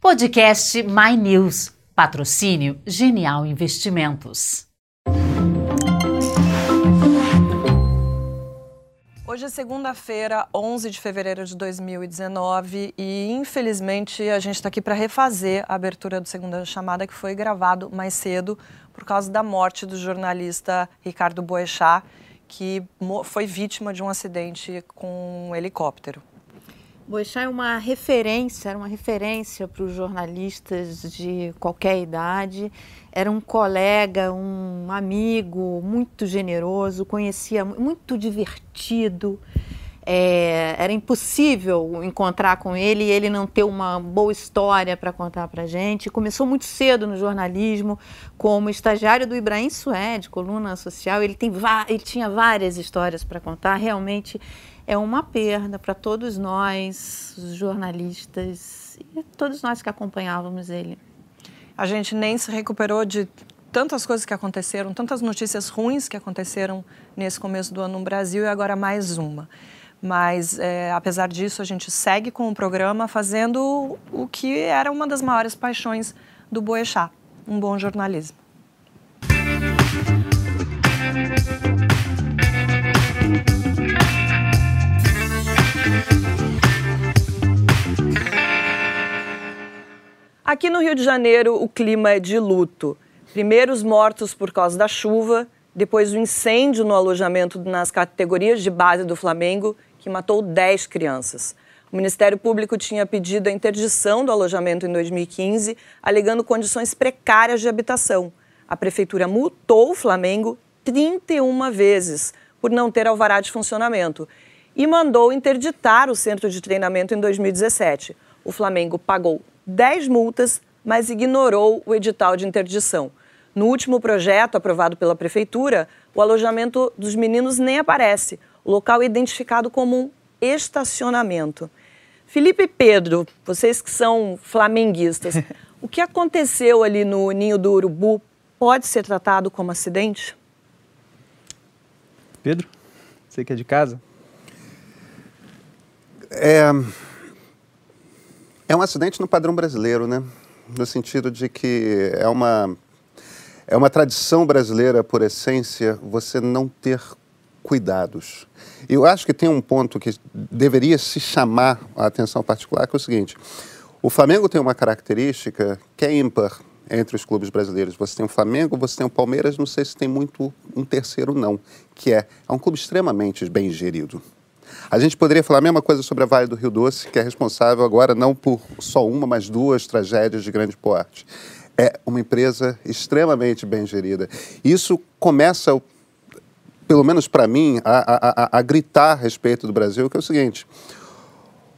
Podcast My News. Patrocínio Genial Investimentos. Hoje é segunda-feira, 11 de fevereiro de 2019 e infelizmente a gente está aqui para refazer a abertura do Segunda Chamada que foi gravado mais cedo por causa da morte do jornalista Ricardo Boechat, que foi vítima de um acidente com um helicóptero. Boechat é uma referência, era uma referência para os jornalistas de qualquer idade. Era um colega, um amigo muito generoso, conhecia muito divertido. É, era impossível encontrar com ele e ele não ter uma boa história para contar para gente. Começou muito cedo no jornalismo, como estagiário do Ibrahim Suede, coluna social. Ele, tem ele tinha várias histórias para contar. Realmente é uma perda para todos nós, os jornalistas e todos nós que acompanhávamos ele. A gente nem se recuperou de tantas coisas que aconteceram, tantas notícias ruins que aconteceram nesse começo do ano no Brasil e agora mais uma. Mas, é, apesar disso, a gente segue com o programa fazendo o que era uma das maiores paixões do Boechat, um bom jornalismo. Aqui no Rio de Janeiro, o clima é de luto. Primeiro os mortos por causa da chuva, depois o incêndio no alojamento nas categorias de base do Flamengo, que matou 10 crianças. O Ministério Público tinha pedido a interdição do alojamento em 2015, alegando condições precárias de habitação. A prefeitura multou o Flamengo 31 vezes por não ter alvará de funcionamento e mandou interditar o centro de treinamento em 2017. O Flamengo pagou 10 multas, mas ignorou o edital de interdição. No último projeto aprovado pela Prefeitura, o alojamento dos meninos nem aparece. O local é identificado como um estacionamento. Felipe e Pedro, vocês que são flamenguistas, o que aconteceu ali no Ninho do Urubu pode ser tratado como acidente? Pedro, você que é de casa? É, é um acidente no padrão brasileiro, né? No sentido de que é uma, é uma tradição brasileira, por essência, você não ter cuidados. Eu acho que tem um ponto que deveria se chamar a atenção particular, que é o seguinte: o Flamengo tem uma característica que é ímpar entre os clubes brasileiros. Você tem o Flamengo, você tem o Palmeiras, não sei se tem muito um terceiro não, que é, é um clube extremamente bem gerido. A gente poderia falar a mesma coisa sobre a Vale do Rio Doce, que é responsável agora não por só uma, mas duas tragédias de grande porte. É uma empresa extremamente bem gerida. Isso começa, pelo menos para mim, a, a, a, gritar a respeito do Brasil, que é o seguinte: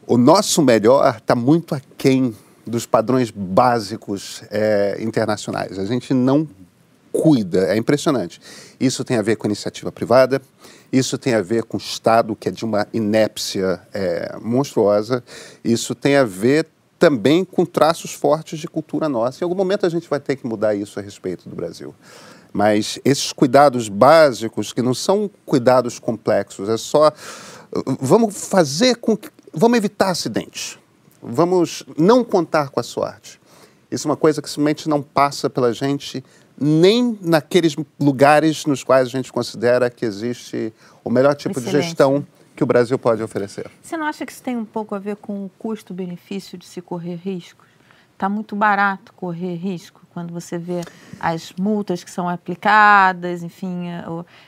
o nosso melhor está muito aquém dos padrões básicos é, internacionais. A gente não cuida, é impressionante. Isso tem a ver com iniciativa privada, isso tem a ver com o Estado, que é de uma inépcia é, monstruosa. Isso tem a ver também com traços fortes de cultura nossa. Em algum momento a gente vai ter que mudar isso a respeito do Brasil. Mas esses cuidados básicos, que não são cuidados complexos, é só. Vamos fazer com. Vamos evitar acidentes. Vamos não contar com a sorte. Isso é uma coisa que simplesmente não passa pela gente nem naqueles lugares nos quais a gente considera que existe o melhor tipo Excelente. de gestão que o Brasil pode oferecer. Você não acha que isso tem um pouco a ver com o custo-benefício de se correr riscos? Está muito barato correr risco quando você vê as multas que são aplicadas, enfim,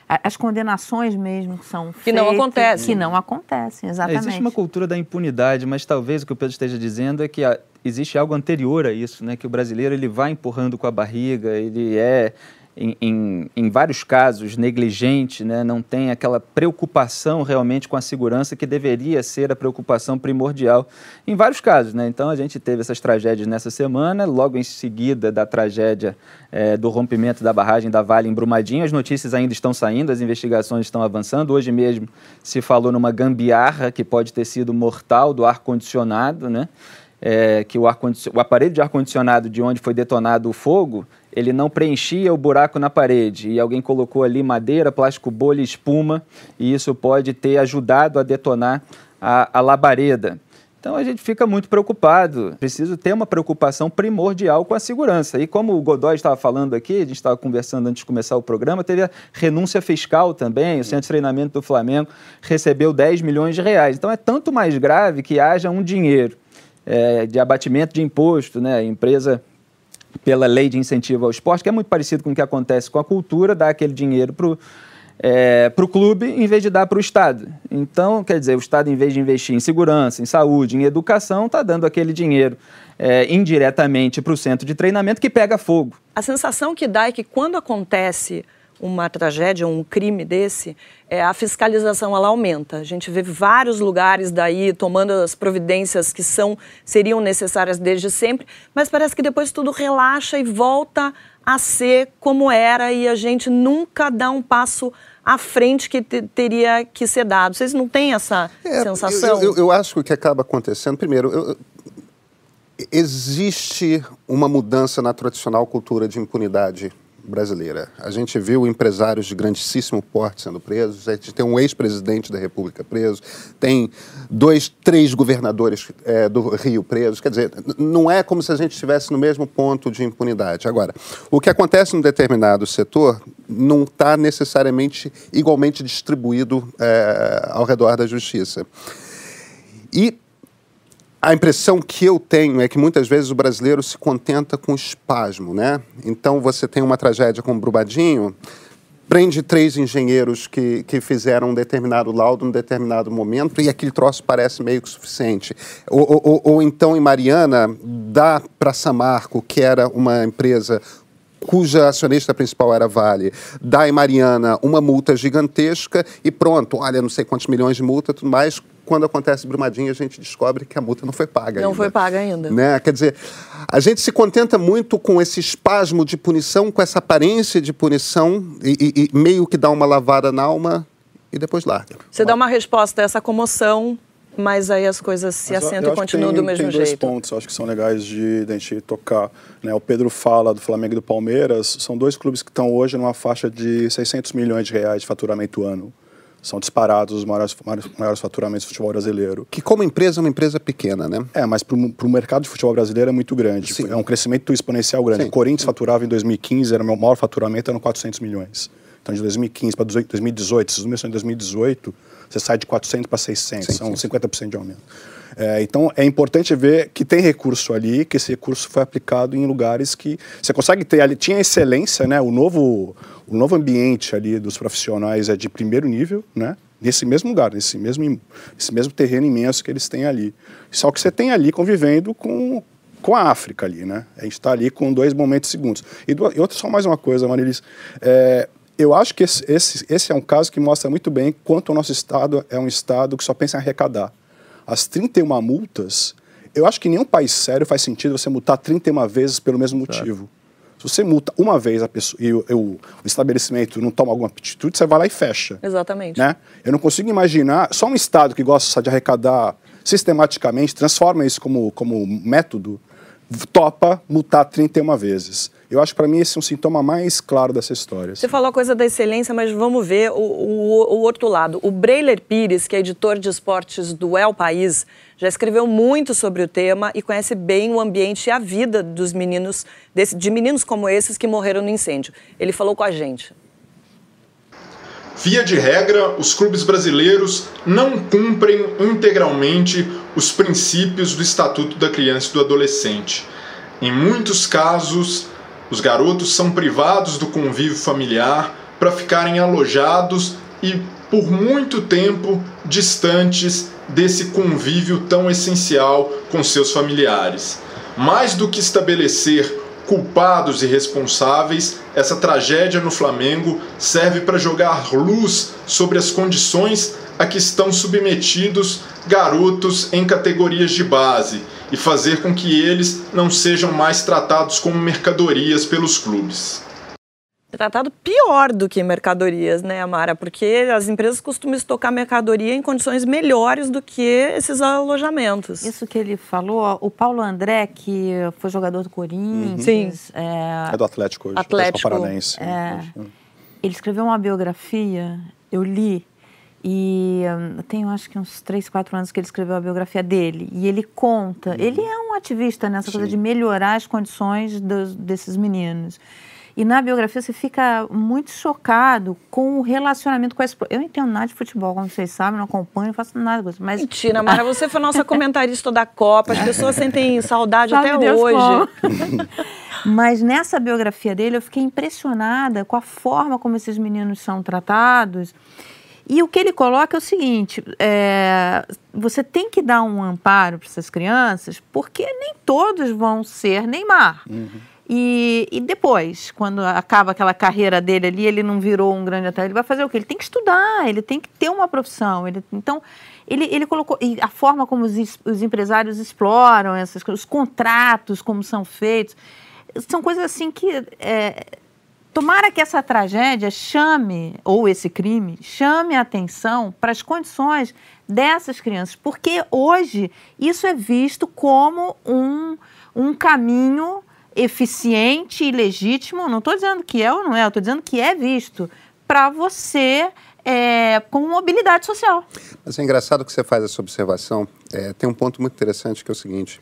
as condenações mesmo que são feitas. Que não acontecem. Que não acontecem, exatamente. É, existe uma cultura da impunidade, mas talvez o que o Pedro esteja dizendo é que existe algo anterior a isso, né? Que o brasileiro ele vai empurrando com a barriga, ele é em, em, em, vários casos, negligente, né? não tem aquela preocupação realmente com a segurança que deveria ser a preocupação primordial em vários casos. Né? Então, a gente teve essas tragédias nessa semana, logo em seguida da tragédia é, do rompimento da barragem da Vale em Brumadinho, as notícias ainda estão saindo, as investigações estão avançando. Hoje mesmo se falou numa gambiarra que pode ter sido mortal do ar-condicionado, né? É, que o, ar o aparelho de ar-condicionado de onde foi detonado o fogo ele não preenchia o buraco na parede e alguém colocou ali madeira, plástico bolha espuma e isso pode ter ajudado a detonar a, a labareda. Então a gente fica muito preocupado. Preciso ter uma preocupação primordial com a segurança. E como o Godoy estava falando aqui, a gente estava conversando antes de começar o programa, teve a renúncia fiscal também. O Centro de Treinamento do Flamengo recebeu 10 milhões de reais. Então é tanto mais grave que haja um dinheiro é, de abatimento de imposto, né? A empresa pela lei de incentivo ao esporte, que é muito parecido com o que acontece com a cultura, dá aquele dinheiro para é, o clube em vez de dar para o Estado. Então, quer dizer, o Estado, em vez de investir em segurança, em saúde, em educação, está dando aquele dinheiro é, indiretamente para o centro de treinamento que pega fogo. A sensação que dá é que quando acontece uma tragédia, um crime desse, é, a fiscalização ela aumenta. A gente vê vários lugares daí tomando as providências que são seriam necessárias desde sempre, mas parece que depois tudo relaxa e volta a ser como era e a gente nunca dá um passo à frente que te, teria que ser dado. Vocês não têm essa é, sensação? Eu, eu, eu, acho que o que acaba acontecendo, primeiro, eu, existe uma mudança na tradicional cultura de impunidade brasileira. A gente viu empresários de grandíssimo porte sendo presos, a gente tem um ex-presidente da República preso, tem dois, três governadores é, do Rio presos. Quer dizer, não é como se a gente estivesse no mesmo ponto de impunidade. Agora, o que acontece num determinado setor não está necessariamente igualmente distribuído é, ao redor da justiça. E a impressão que eu tenho é que muitas vezes o brasileiro se contenta com espasmo, né? Então você tem uma tragédia como Brumadinho, prende três engenheiros que, que fizeram um determinado laudo em um determinado momento e aquele troço parece meio que suficiente. Ou, ou, ou então em Mariana, dá para Samarco, que era uma empresa cuja acionista principal era Vale, dá em Mariana uma multa gigantesca e pronto, olha, não sei quantos milhões de multa, tudo mais, quando acontece Brumadinho, a gente descobre que a multa não foi paga não ainda. foi paga ainda. Né? Quer dizer, a gente se contenta muito com esse espasmo de punição, com essa aparência de punição, e, e, e meio que dá uma lavada na alma e depois larga. Você dá uma resposta a essa comoção, mas aí as coisas se mas assentam e continuam tem, do mesmo tem jeito. Tem dois pontos, acho que são legais de, de a gente tocar. Né? O Pedro fala do Flamengo e do Palmeiras, são dois clubes que estão hoje numa faixa de 600 milhões de reais de faturamento ano são disparados os maiores, maiores faturamentos do futebol brasileiro. Que como empresa é uma empresa pequena, né? É, mas para o mercado de futebol brasileiro é muito grande. Sim. É um crescimento exponencial grande. Sim. O Corinthians faturava em 2015, era o meu maior faturamento, eram 400 milhões. Então, de 2015 para 2018, se os números são em 2018, você sai de 400 para 600, sim, são sim. 50% de aumento. É, então, é importante ver que tem recurso ali, que esse recurso foi aplicado em lugares que você consegue ter ali. Tinha excelência, né? O novo, o novo ambiente ali dos profissionais é de primeiro nível, né? Nesse mesmo lugar, nesse mesmo, nesse mesmo terreno imenso que eles têm ali. Só que você tem ali convivendo com, com a África ali, né? A gente está ali com dois momentos segundos. E, do, e outra, só mais uma coisa, Marilis. É, eu acho que esse, esse, esse é um caso que mostra muito bem quanto o nosso Estado é um Estado que só pensa em arrecadar as 31 multas, eu acho que nenhum país sério faz sentido você multar 31 vezes pelo mesmo motivo. Se você multa uma vez a pessoa e o, o, estabelecimento não toma alguma atitude, você vai lá e fecha. Exatamente. Né? Eu não consigo imaginar, só um Estado que gosta de arrecadar sistematicamente, transforma isso como, como método, topa multar 31 vezes. Eu acho que para mim esse é um sintoma mais claro dessa história. Você falou a coisa da excelência, mas vamos ver o, o, o outro lado. O Breiler Pires, que é editor de esportes do El País, já escreveu muito sobre o tema e conhece bem o ambiente e a vida dos meninos, desse, de meninos como esses que morreram no incêndio. Ele falou com a gente. Via de regra, os clubes brasileiros não cumprem integralmente os princípios do Estatuto da Criança e do Adolescente. Em muitos casos, os garotos são privados do convívio familiar para ficarem alojados e por muito tempo distantes desse convívio tão essencial com seus familiares. Mais do que estabelecer culpados e responsáveis, essa tragédia no Flamengo serve para jogar luz sobre as condições a que estão submetidos garotos em categorias de base e fazer com que eles não sejam mais tratados como mercadorias pelos clubes. Tratado pior do que mercadorias, né, Amara? Porque as empresas costumam estocar mercadoria em condições melhores do que esses alojamentos. Isso que ele falou, o Paulo André, que foi jogador do Corinthians. Uhum. Sim. É, é, do Atlético hoje, Atlético. Paranaense. É, ele escreveu uma biografia, eu li, E um, tem, acho que uns 3, 4 anos que ele escreveu a biografia dele. E ele conta. Uhum. Ele é um ativista nessa Sim. coisa de melhorar as condições dos, desses meninos. E na biografia você fica muito chocado com o relacionamento com a esposa. Eu não entendo nada de futebol, como vocês sabem, não acompanho, não faço nada disso. Mas... Mentira, Mara, você foi nossa comentarista da Copa, as pessoas sentem saudade Sabe até Deus hoje. mas nessa biografia dele eu fiquei impressionada com a forma como esses meninos são tratados. E o que ele coloca é o seguinte: é, você tem que dar um amparo para essas crianças, porque nem todos vão ser Neymar. Uhum. E, e, depois, quando acaba aquela carreira dele ali, ele não virou um grande atleta, ele vai fazer o quê? Ele tem que estudar, ele tem que ter uma profissão. Ele, então, ele, ele colocou. E a forma como os, os empresários exploram essas coisas, os contratos, como são feitos, são coisas assim que. É, tomara que essa tragédia chame, ou esse crime, chame a atenção para as condições dessas crianças, porque hoje isso é visto como um, um caminho eficiente e legítimo, não estou dizendo que é ou não é, estou dizendo que é visto para você é, com mobilidade social. Mas é engraçado que você faz essa observação. É, tem um ponto muito interessante que é o seguinte.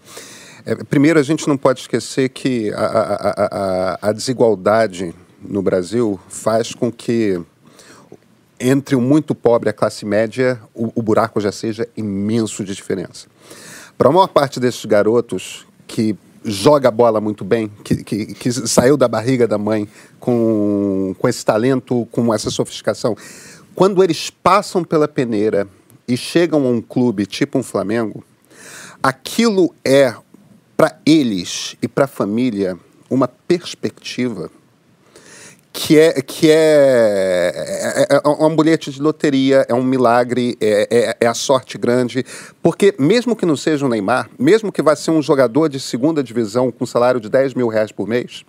É, primeiro, a gente não pode esquecer que a, a, a, a desigualdade no Brasil faz com que entre o muito pobre e a classe média o, o buraco já seja imenso de diferença. Para a maior parte desses garotos que joga a bola muito bem, que, que, que, saiu da barriga da mãe com, com esse talento, com essa sofisticação. Quando eles passam pela peneira e chegam a um clube tipo um Flamengo, aquilo é, para eles e para a família, uma perspectiva que é, que é, é, é, é um bilhete de loteria, é um milagre, é, é, é, a sorte grande. Porque, mesmo que não seja o Neymar, mesmo que vá ser um jogador de segunda divisão com salário de 10 mil reais por mês,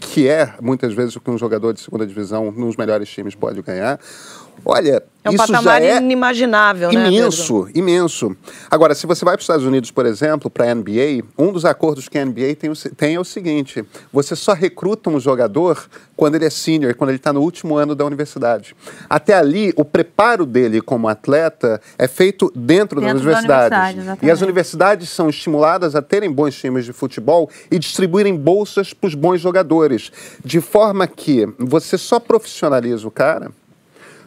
que é muitas vezes o que um jogador de segunda divisão nos melhores times pode ganhar, Olha, é um isso patamar já é inimaginável, né? Imenso, imenso. Agora, se você vai para os Estados Unidos, por exemplo, para a NBA, um dos acordos que a NBA tem, tem, é o seguinte: você só recruta um jogador quando ele é senior, quando ele está no último ano da universidade. Até ali, o preparo dele como atleta é feito dentro, dentro da universidade. Da universidade e as universidades são estimuladas a terem bons times de futebol e distribuírem bolsas para os bons jogadores, de forma que você só profissionaliza o cara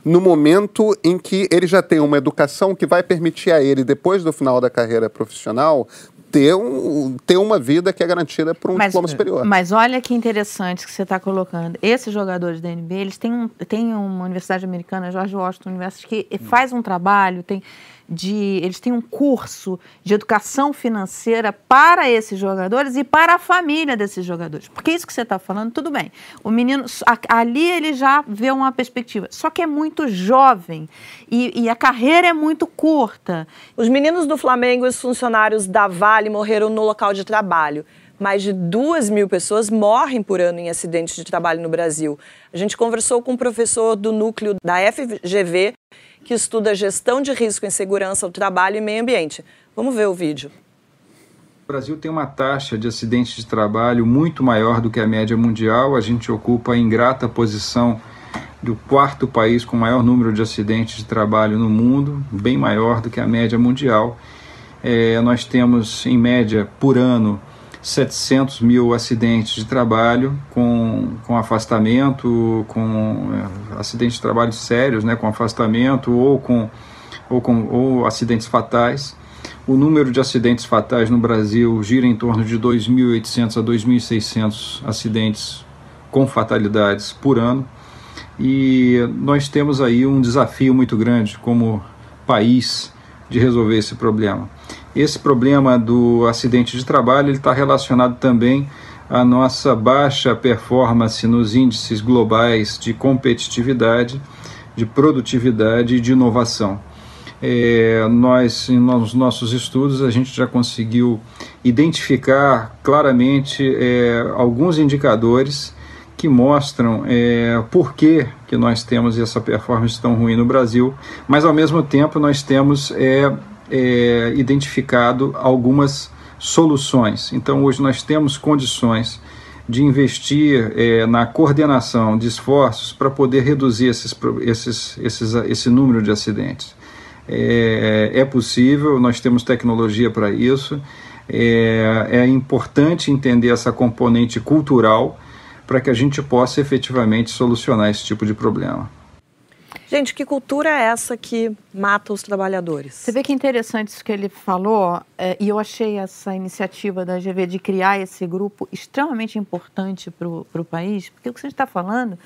no momento em que ele já tem uma educação que vai permitir a ele, depois do final da carreira profissional, ter, um, ter uma vida que é garantida por um mas, diploma superior. Mas olha que interessante que você está colocando. Esses jogadores da NBA, eles têm, um, têm uma universidade americana, George Washington University, que faz um trabalho, tem de. Eles têm um curso de educação financeira para esses jogadores e para a família desses jogadores. Porque isso que você está falando, tudo bem. O menino, ali ele já vê uma perspectiva. Só que é muito jovem e, e a carreira é muito curta. Os meninos do Flamengo e os funcionários da Vale morreram no local de trabalho mais de duas mil pessoas morrem por ano em acidentes de trabalho no Brasil. A gente conversou com um professor do núcleo da FGV que estuda gestão de risco em segurança do trabalho e meio ambiente. Vamos ver o vídeo. O Brasil tem uma taxa de acidentes de trabalho muito maior do que a média mundial. A gente ocupa a ingrata posição do quarto país com maior número de acidentes de trabalho no mundo, bem maior do que a média mundial. É, nós temos, em média, por ano, 700 mil acidentes de trabalho com, com afastamento, com é, acidentes de trabalho sérios, né, com afastamento ou com, ou com ou acidentes fatais. O número de acidentes fatais no Brasil gira em torno de 2.800 a 2.600 acidentes com fatalidades por ano. E nós temos aí um desafio muito grande como país de resolver esse problema. Esse problema do acidente de trabalho está relacionado também à nossa baixa performance nos índices globais de competitividade, de produtividade e de inovação. É, nós, nos nossos estudos, a gente já conseguiu identificar claramente é, alguns indicadores que mostram é, por que, que nós temos essa performance tão ruim no Brasil, mas ao mesmo tempo nós temos é, é, identificado algumas soluções. Então, hoje nós temos condições de investir é, na coordenação de esforços para poder reduzir esses, esses, esses, esse número de acidentes. É, é possível, nós temos tecnologia para isso. É, é importante entender essa componente cultural para que a gente possa efetivamente solucionar esse tipo de problema. Gente, que cultura é essa que mata os trabalhadores? Você vê que interessante isso que ele falou, é, e eu achei essa iniciativa da GV de criar esse grupo extremamente importante para o país, porque o que você está falando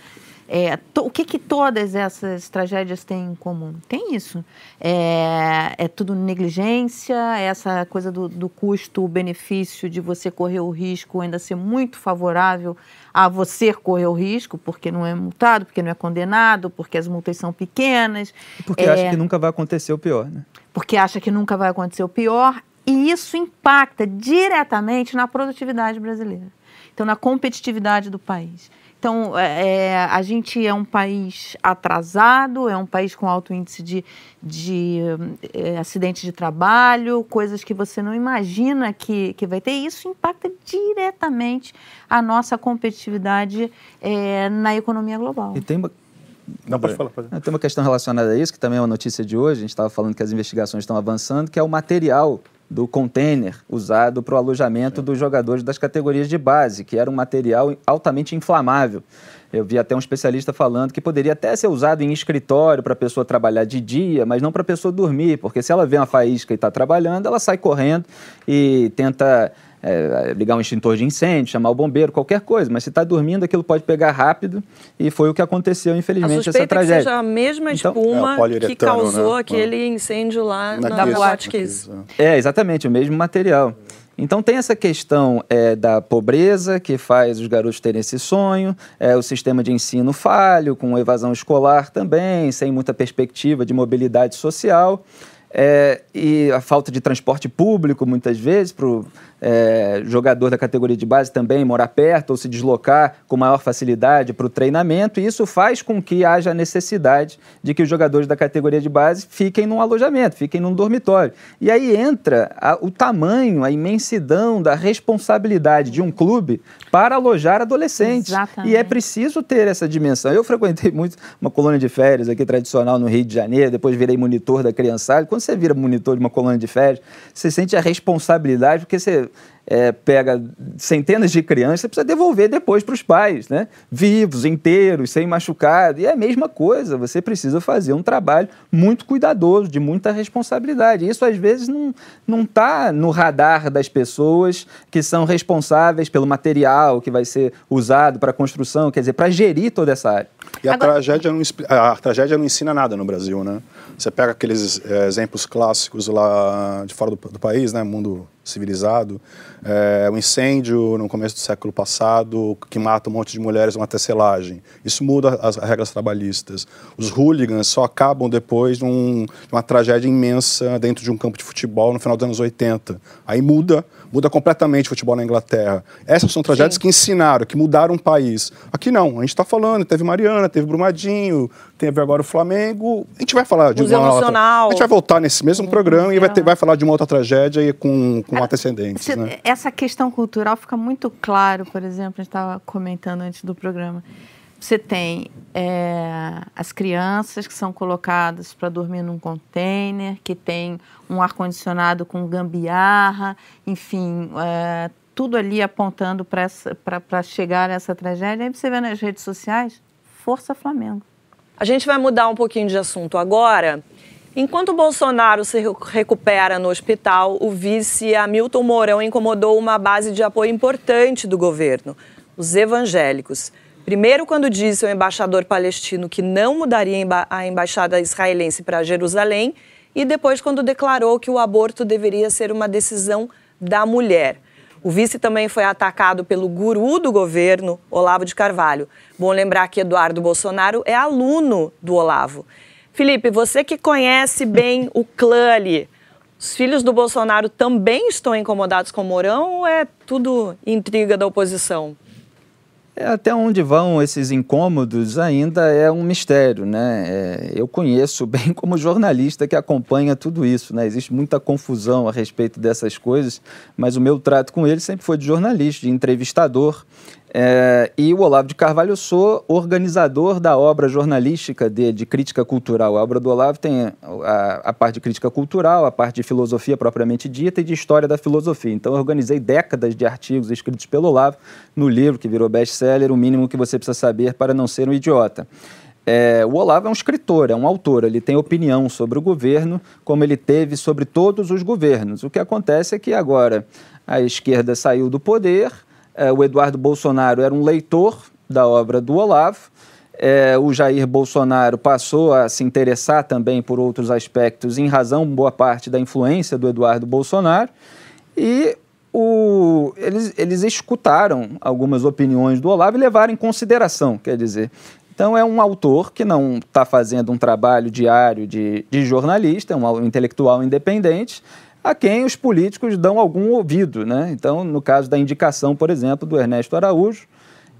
é, to, o que, que todas essas tragédias têm em comum? Tem isso. É, é tudo negligência, essa coisa do, do custo-benefício de você correr o risco ainda ser muito favorável a você correr o risco, porque não é multado, porque não é condenado, porque as multas são pequenas. Porque é, acha que nunca vai acontecer o pior, né? Porque acha que nunca vai acontecer o pior. E isso impacta diretamente na produtividade brasileira. Então, na competitividade do país. Então, é, é, a gente é um país atrasado, é um país com alto índice de, de é, acidentes de trabalho, coisas que você não imagina que, que vai ter. E isso impacta diretamente a nossa competitividade é, na economia global. E tem uma, não, pode falar. Pode. Tem uma questão relacionada a isso, que também é uma notícia de hoje. A gente estava falando que as investigações estão avançando, que é o material do container usado para o alojamento dos jogadores das categorias de base, que era um material altamente inflamável. Eu vi até um especialista falando que poderia até ser usado em escritório para a pessoa trabalhar de dia, mas não para a pessoa dormir, porque se ela vê uma faísca e está trabalhando, ela sai correndo e tenta é, ligar um extintor de incêndio, chamar o bombeiro, qualquer coisa. Mas se está dormindo, aquilo pode pegar rápido e foi o que aconteceu, infelizmente, essa tragédia. É que seja a mesma então, espuma é, que causou né? aquele incêndio lá na, na Boate Kiss. É, exatamente, o mesmo material. Então tem essa questão é, da pobreza que faz os garotos terem esse sonho, é, o sistema de ensino falho, com evasão escolar também, sem muita perspectiva de mobilidade social. É, e a falta de transporte público, muitas vezes, para o é, jogador da categoria de base também morar perto ou se deslocar com maior facilidade para o treinamento, e isso faz com que haja necessidade de que os jogadores da categoria de base fiquem num alojamento, fiquem num dormitório. E aí entra a, o tamanho, a imensidão da responsabilidade de um clube para alojar adolescentes. Exatamente. E é preciso ter essa dimensão. Eu frequentei muito uma colônia de férias aqui tradicional no Rio de Janeiro, depois virei monitor da criançada. Quando você vira monitor de uma colônia de férias, você sente a responsabilidade, porque você é, pega centenas de crianças, você precisa devolver depois para os pais, né? Vivos, inteiros, sem machucado. E é a mesma coisa, você precisa fazer um trabalho muito cuidadoso, de muita responsabilidade. Isso, às vezes, não está no radar das pessoas que são responsáveis pelo material que vai ser usado para a construção, quer dizer, para gerir toda essa área. E a, Agora... tragédia não, a tragédia não ensina nada no Brasil, né? Você pega aqueles é, exemplos clássicos lá de fora do, do país, né? Mundo civilizado, é, um incêndio no começo do século passado que mata um monte de mulheres, uma tecelagem. Isso muda as regras trabalhistas. Os hooligans só acabam depois de, um, de uma tragédia imensa dentro de um campo de futebol no final dos anos 80. Aí muda muda completamente o futebol na Inglaterra. Essas são tragédias Sim. que ensinaram, que mudaram o país. Aqui não, a gente está falando, teve Mariana, teve Brumadinho, teve agora o Flamengo. A gente vai falar de Museu uma Nacional. outra... A gente vai voltar nesse mesmo programa e vai, ter, vai falar de uma outra tragédia com, com antecedentes. né? Essa questão cultural fica muito claro, por exemplo, a gente estava comentando antes do programa. Você tem é, as crianças que são colocadas para dormir num container, que tem um ar-condicionado com gambiarra, enfim, é, tudo ali apontando para chegar a essa tragédia. Aí você vê nas redes sociais, Força Flamengo. A gente vai mudar um pouquinho de assunto agora. Enquanto Bolsonaro se recupera no hospital, o vice Hamilton Mourão incomodou uma base de apoio importante do governo, os evangélicos. Primeiro, quando disse ao embaixador palestino que não mudaria a embaixada israelense para Jerusalém, e depois, quando declarou que o aborto deveria ser uma decisão da mulher. O vice também foi atacado pelo guru do governo, Olavo de Carvalho. Bom lembrar que Eduardo Bolsonaro é aluno do Olavo. Felipe, você que conhece bem o clã ali, os filhos do Bolsonaro também estão incomodados com o Mourão ou é tudo intriga da oposição? É, até onde vão esses incômodos ainda é um mistério, né? É, eu conheço bem como jornalista que acompanha tudo isso, né? Existe muita confusão a respeito dessas coisas, mas o meu trato com ele sempre foi de jornalista, de entrevistador. É, e o Olavo de Carvalho, eu sou organizador da obra jornalística de, de crítica cultural. A obra do Olavo tem a, a, parte de crítica cultural, a parte de filosofia propriamente dita e de história da filosofia. Então, eu organizei décadas de artigos escritos pelo Olavo no livro que virou best-seller, O Mínimo que Você Precisa Saber para Não Ser um Idiota. É, o Olavo é um escritor, é um autor, ele tem opinião sobre o governo, como ele teve sobre todos os governos. O que acontece é que agora a esquerda saiu do poder o Eduardo Bolsonaro era um leitor da obra do Olavo. É, o Jair Bolsonaro passou a se interessar também por outros aspectos, em razão, boa parte, da influência do Eduardo Bolsonaro. E o, eles, eles escutaram algumas opiniões do Olavo e levaram em consideração, quer dizer. Então, é um autor que não está fazendo um trabalho diário de, de jornalista, é um intelectual independente, a quem os políticos dão algum ouvido. Né? Então, no caso da indicação, por exemplo, do Ernesto Araújo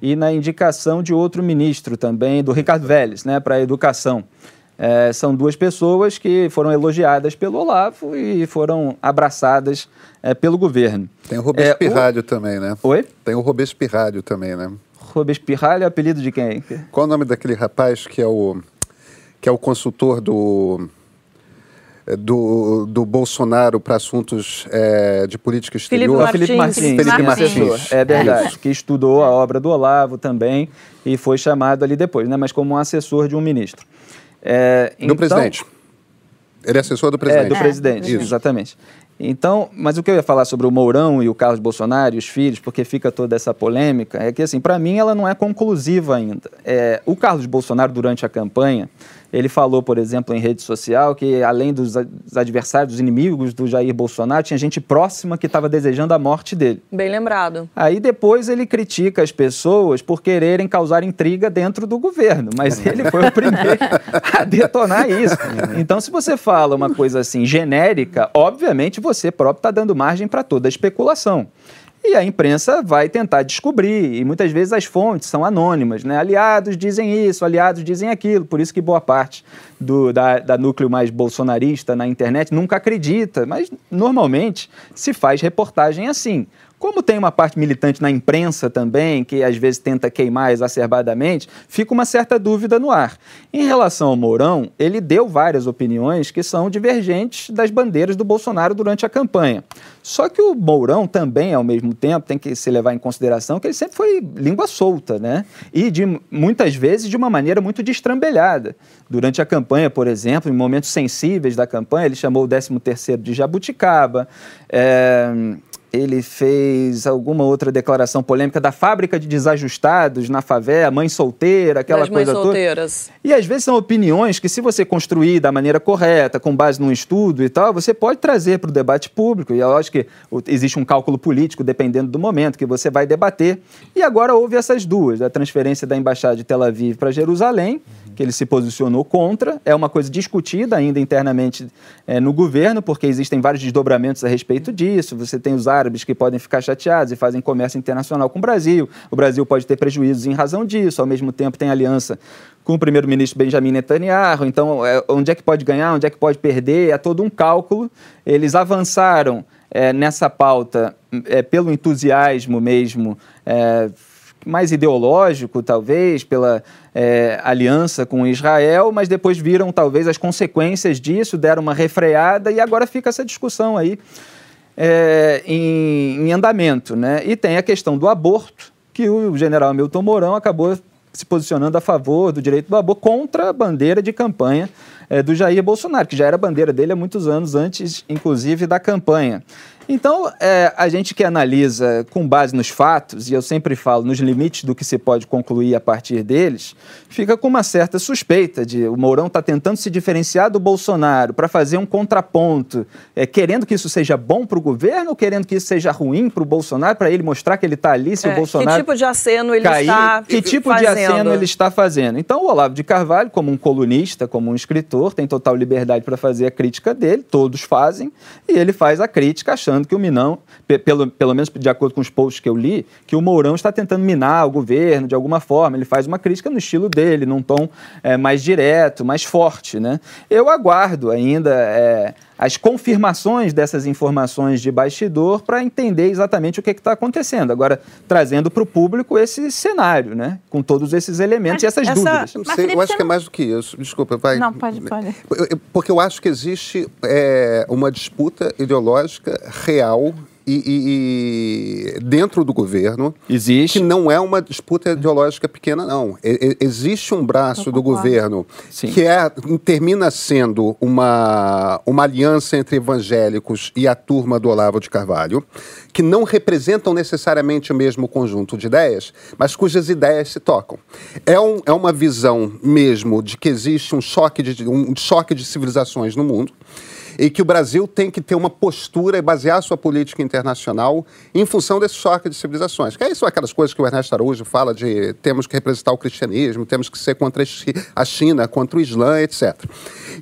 e na indicação de outro ministro também, do Ricardo Vélez, né, para a educação. É, são duas pessoas que foram elogiadas pelo Olavo e foram abraçadas é, pelo governo. Tem o Robespirralho é, o... também, né? Oi? Tem o Robespirralho também, né? Robespirralho é apelido de quem? Qual o nome daquele rapaz que é o, que é o consultor do do, do Bolsonaro para assuntos é, de política exterior. Felipe Martins. Felipe Martins. Felipe Martins. É verdade, que estudou a obra do Olavo também e foi chamado ali depois, né? mas como um assessor de um ministro. É, do então, presidente. Ele é assessor do presidente. É, do presidente, Isso. exatamente. Então, mas o que eu ia falar sobre o Mourão e o Carlos Bolsonaro e os filhos, porque fica toda essa polêmica, é que, assim, para mim ela não é conclusiva ainda. É, o Carlos Bolsonaro, durante a campanha, ele falou, por exemplo, em rede social que, além dos adversários, dos inimigos do Jair Bolsonaro, tinha gente próxima que estava desejando a morte dele. Bem lembrado. Aí depois ele critica as pessoas por quererem causar intriga dentro do governo, mas ele foi o primeiro a detonar isso. Então, se você fala uma coisa assim genérica, obviamente você próprio está dando margem para toda a especulação. E a imprensa vai tentar descobrir, e muitas vezes as fontes são anônimas, né? Aliados dizem isso, aliados dizem aquilo, por isso que boa parte do, da, da núcleo mais bolsonarista na internet nunca acredita, mas normalmente se faz reportagem assim. Como tem uma parte militante na imprensa também, que às vezes tenta queimar exacerbadamente, fica uma certa dúvida no ar. Em relação ao Mourão, ele deu várias opiniões que são divergentes das bandeiras do Bolsonaro durante a campanha. Só que o Mourão também, ao mesmo tempo, tem que se levar em consideração que ele sempre foi língua solta, né? E de, muitas vezes de uma maneira muito destrambelhada. Durante a campanha, por exemplo, em momentos sensíveis da campanha, ele chamou o 13º de jabuticaba. É, ele fez alguma outra declaração polêmica da fábrica de desajustados na favela, mãe solteira, aquela das coisa mães solteiras. toda. E às vezes são opiniões que, se você construir da maneira correta, com base num estudo e tal, você pode trazer para o debate público. E é lógico que existe um cálculo político, dependendo do momento, que você vai debater. E agora houve essas duas: a transferência da embaixada de Tel Aviv para Jerusalém que ele se posicionou contra. É uma coisa discutida ainda internamente é, no governo, porque existem vários desdobramentos a respeito disso. Você tem os árabes que podem ficar chateados e fazem comércio internacional com o Brasil. O Brasil pode ter prejuízos em razão disso. Ao mesmo tempo, tem aliança com o primeiro-ministro Benjamin Netanyahu. Então, é, onde é que pode ganhar, onde é que pode perder? É todo um cálculo. Eles avançaram é, nessa pauta é, pelo entusiasmo mesmo é, mais ideológico, talvez, pela é, aliança com Israel, mas depois viram talvez as consequências disso, deram uma refreada e agora fica essa discussão aí é, em, em, andamento. Né? E tem a questão do aborto, que o general Milton Mourão acabou se posicionando a favor do direito do aborto contra a bandeira de campanha é, do Jair Bolsonaro, que já era bandeira dele há muitos anos antes, inclusive, da campanha. Então, é, a gente que analisa com base nos fatos, e eu sempre falo nos limites do que se pode concluir a partir deles, fica com uma certa suspeita de o Mourão está tentando se diferenciar do Bolsonaro para fazer um contraponto, é, querendo que isso seja bom para o governo ou querendo que isso seja ruim para o Bolsonaro, para ele mostrar que ele está ali se é, o Bolsonaro. Que tipo de aceno ele cair, está Que tipo fazendo? de aceno ele está fazendo? Então, o Olavo de Carvalho, como um colunista, como um escritor, tem total liberdade para fazer a crítica dele, todos fazem, e ele faz a crítica achando que o Minão, pelo, pelo menos de acordo com os posts que eu li, que o Mourão está tentando minar o governo de alguma forma. Ele faz uma crítica no estilo dele, num tom é, mais direto, mais forte. Né? Eu aguardo ainda. É, as confirmações dessas informações de bastidor para entender exatamente o que está acontecendo. Agora, trazendo para o público esse cenário, né? com todos esses elementos mas e essas essa... dúvidas. Mas, Sei, eu acho que é mais do que isso. Desculpa, vai. Não, pode, pode. Porque eu acho que existe é, uma disputa ideológica real e, e, dentro do governo existe. que não é uma disputa ideológica pequena não. E, existe um braço do governo Sim. que é termina sendo uma uma aliança entre evangélicos e a turma do Olavo de Carvalho que não representam necessariamente o mesmo conjunto de ideias mas cujas ideias se tocam. É, um, é uma visão mesmo de que existe um choque de um choque de civilizações no mundo e que o Brasil tem que ter uma postura e basear sua política internacional em função desse choque de civilizações. Que aí são aquelas coisas que o Ernesto Araújo fala de temos que representar o cristianismo, temos que ser contra a China, contra o Islã, etc.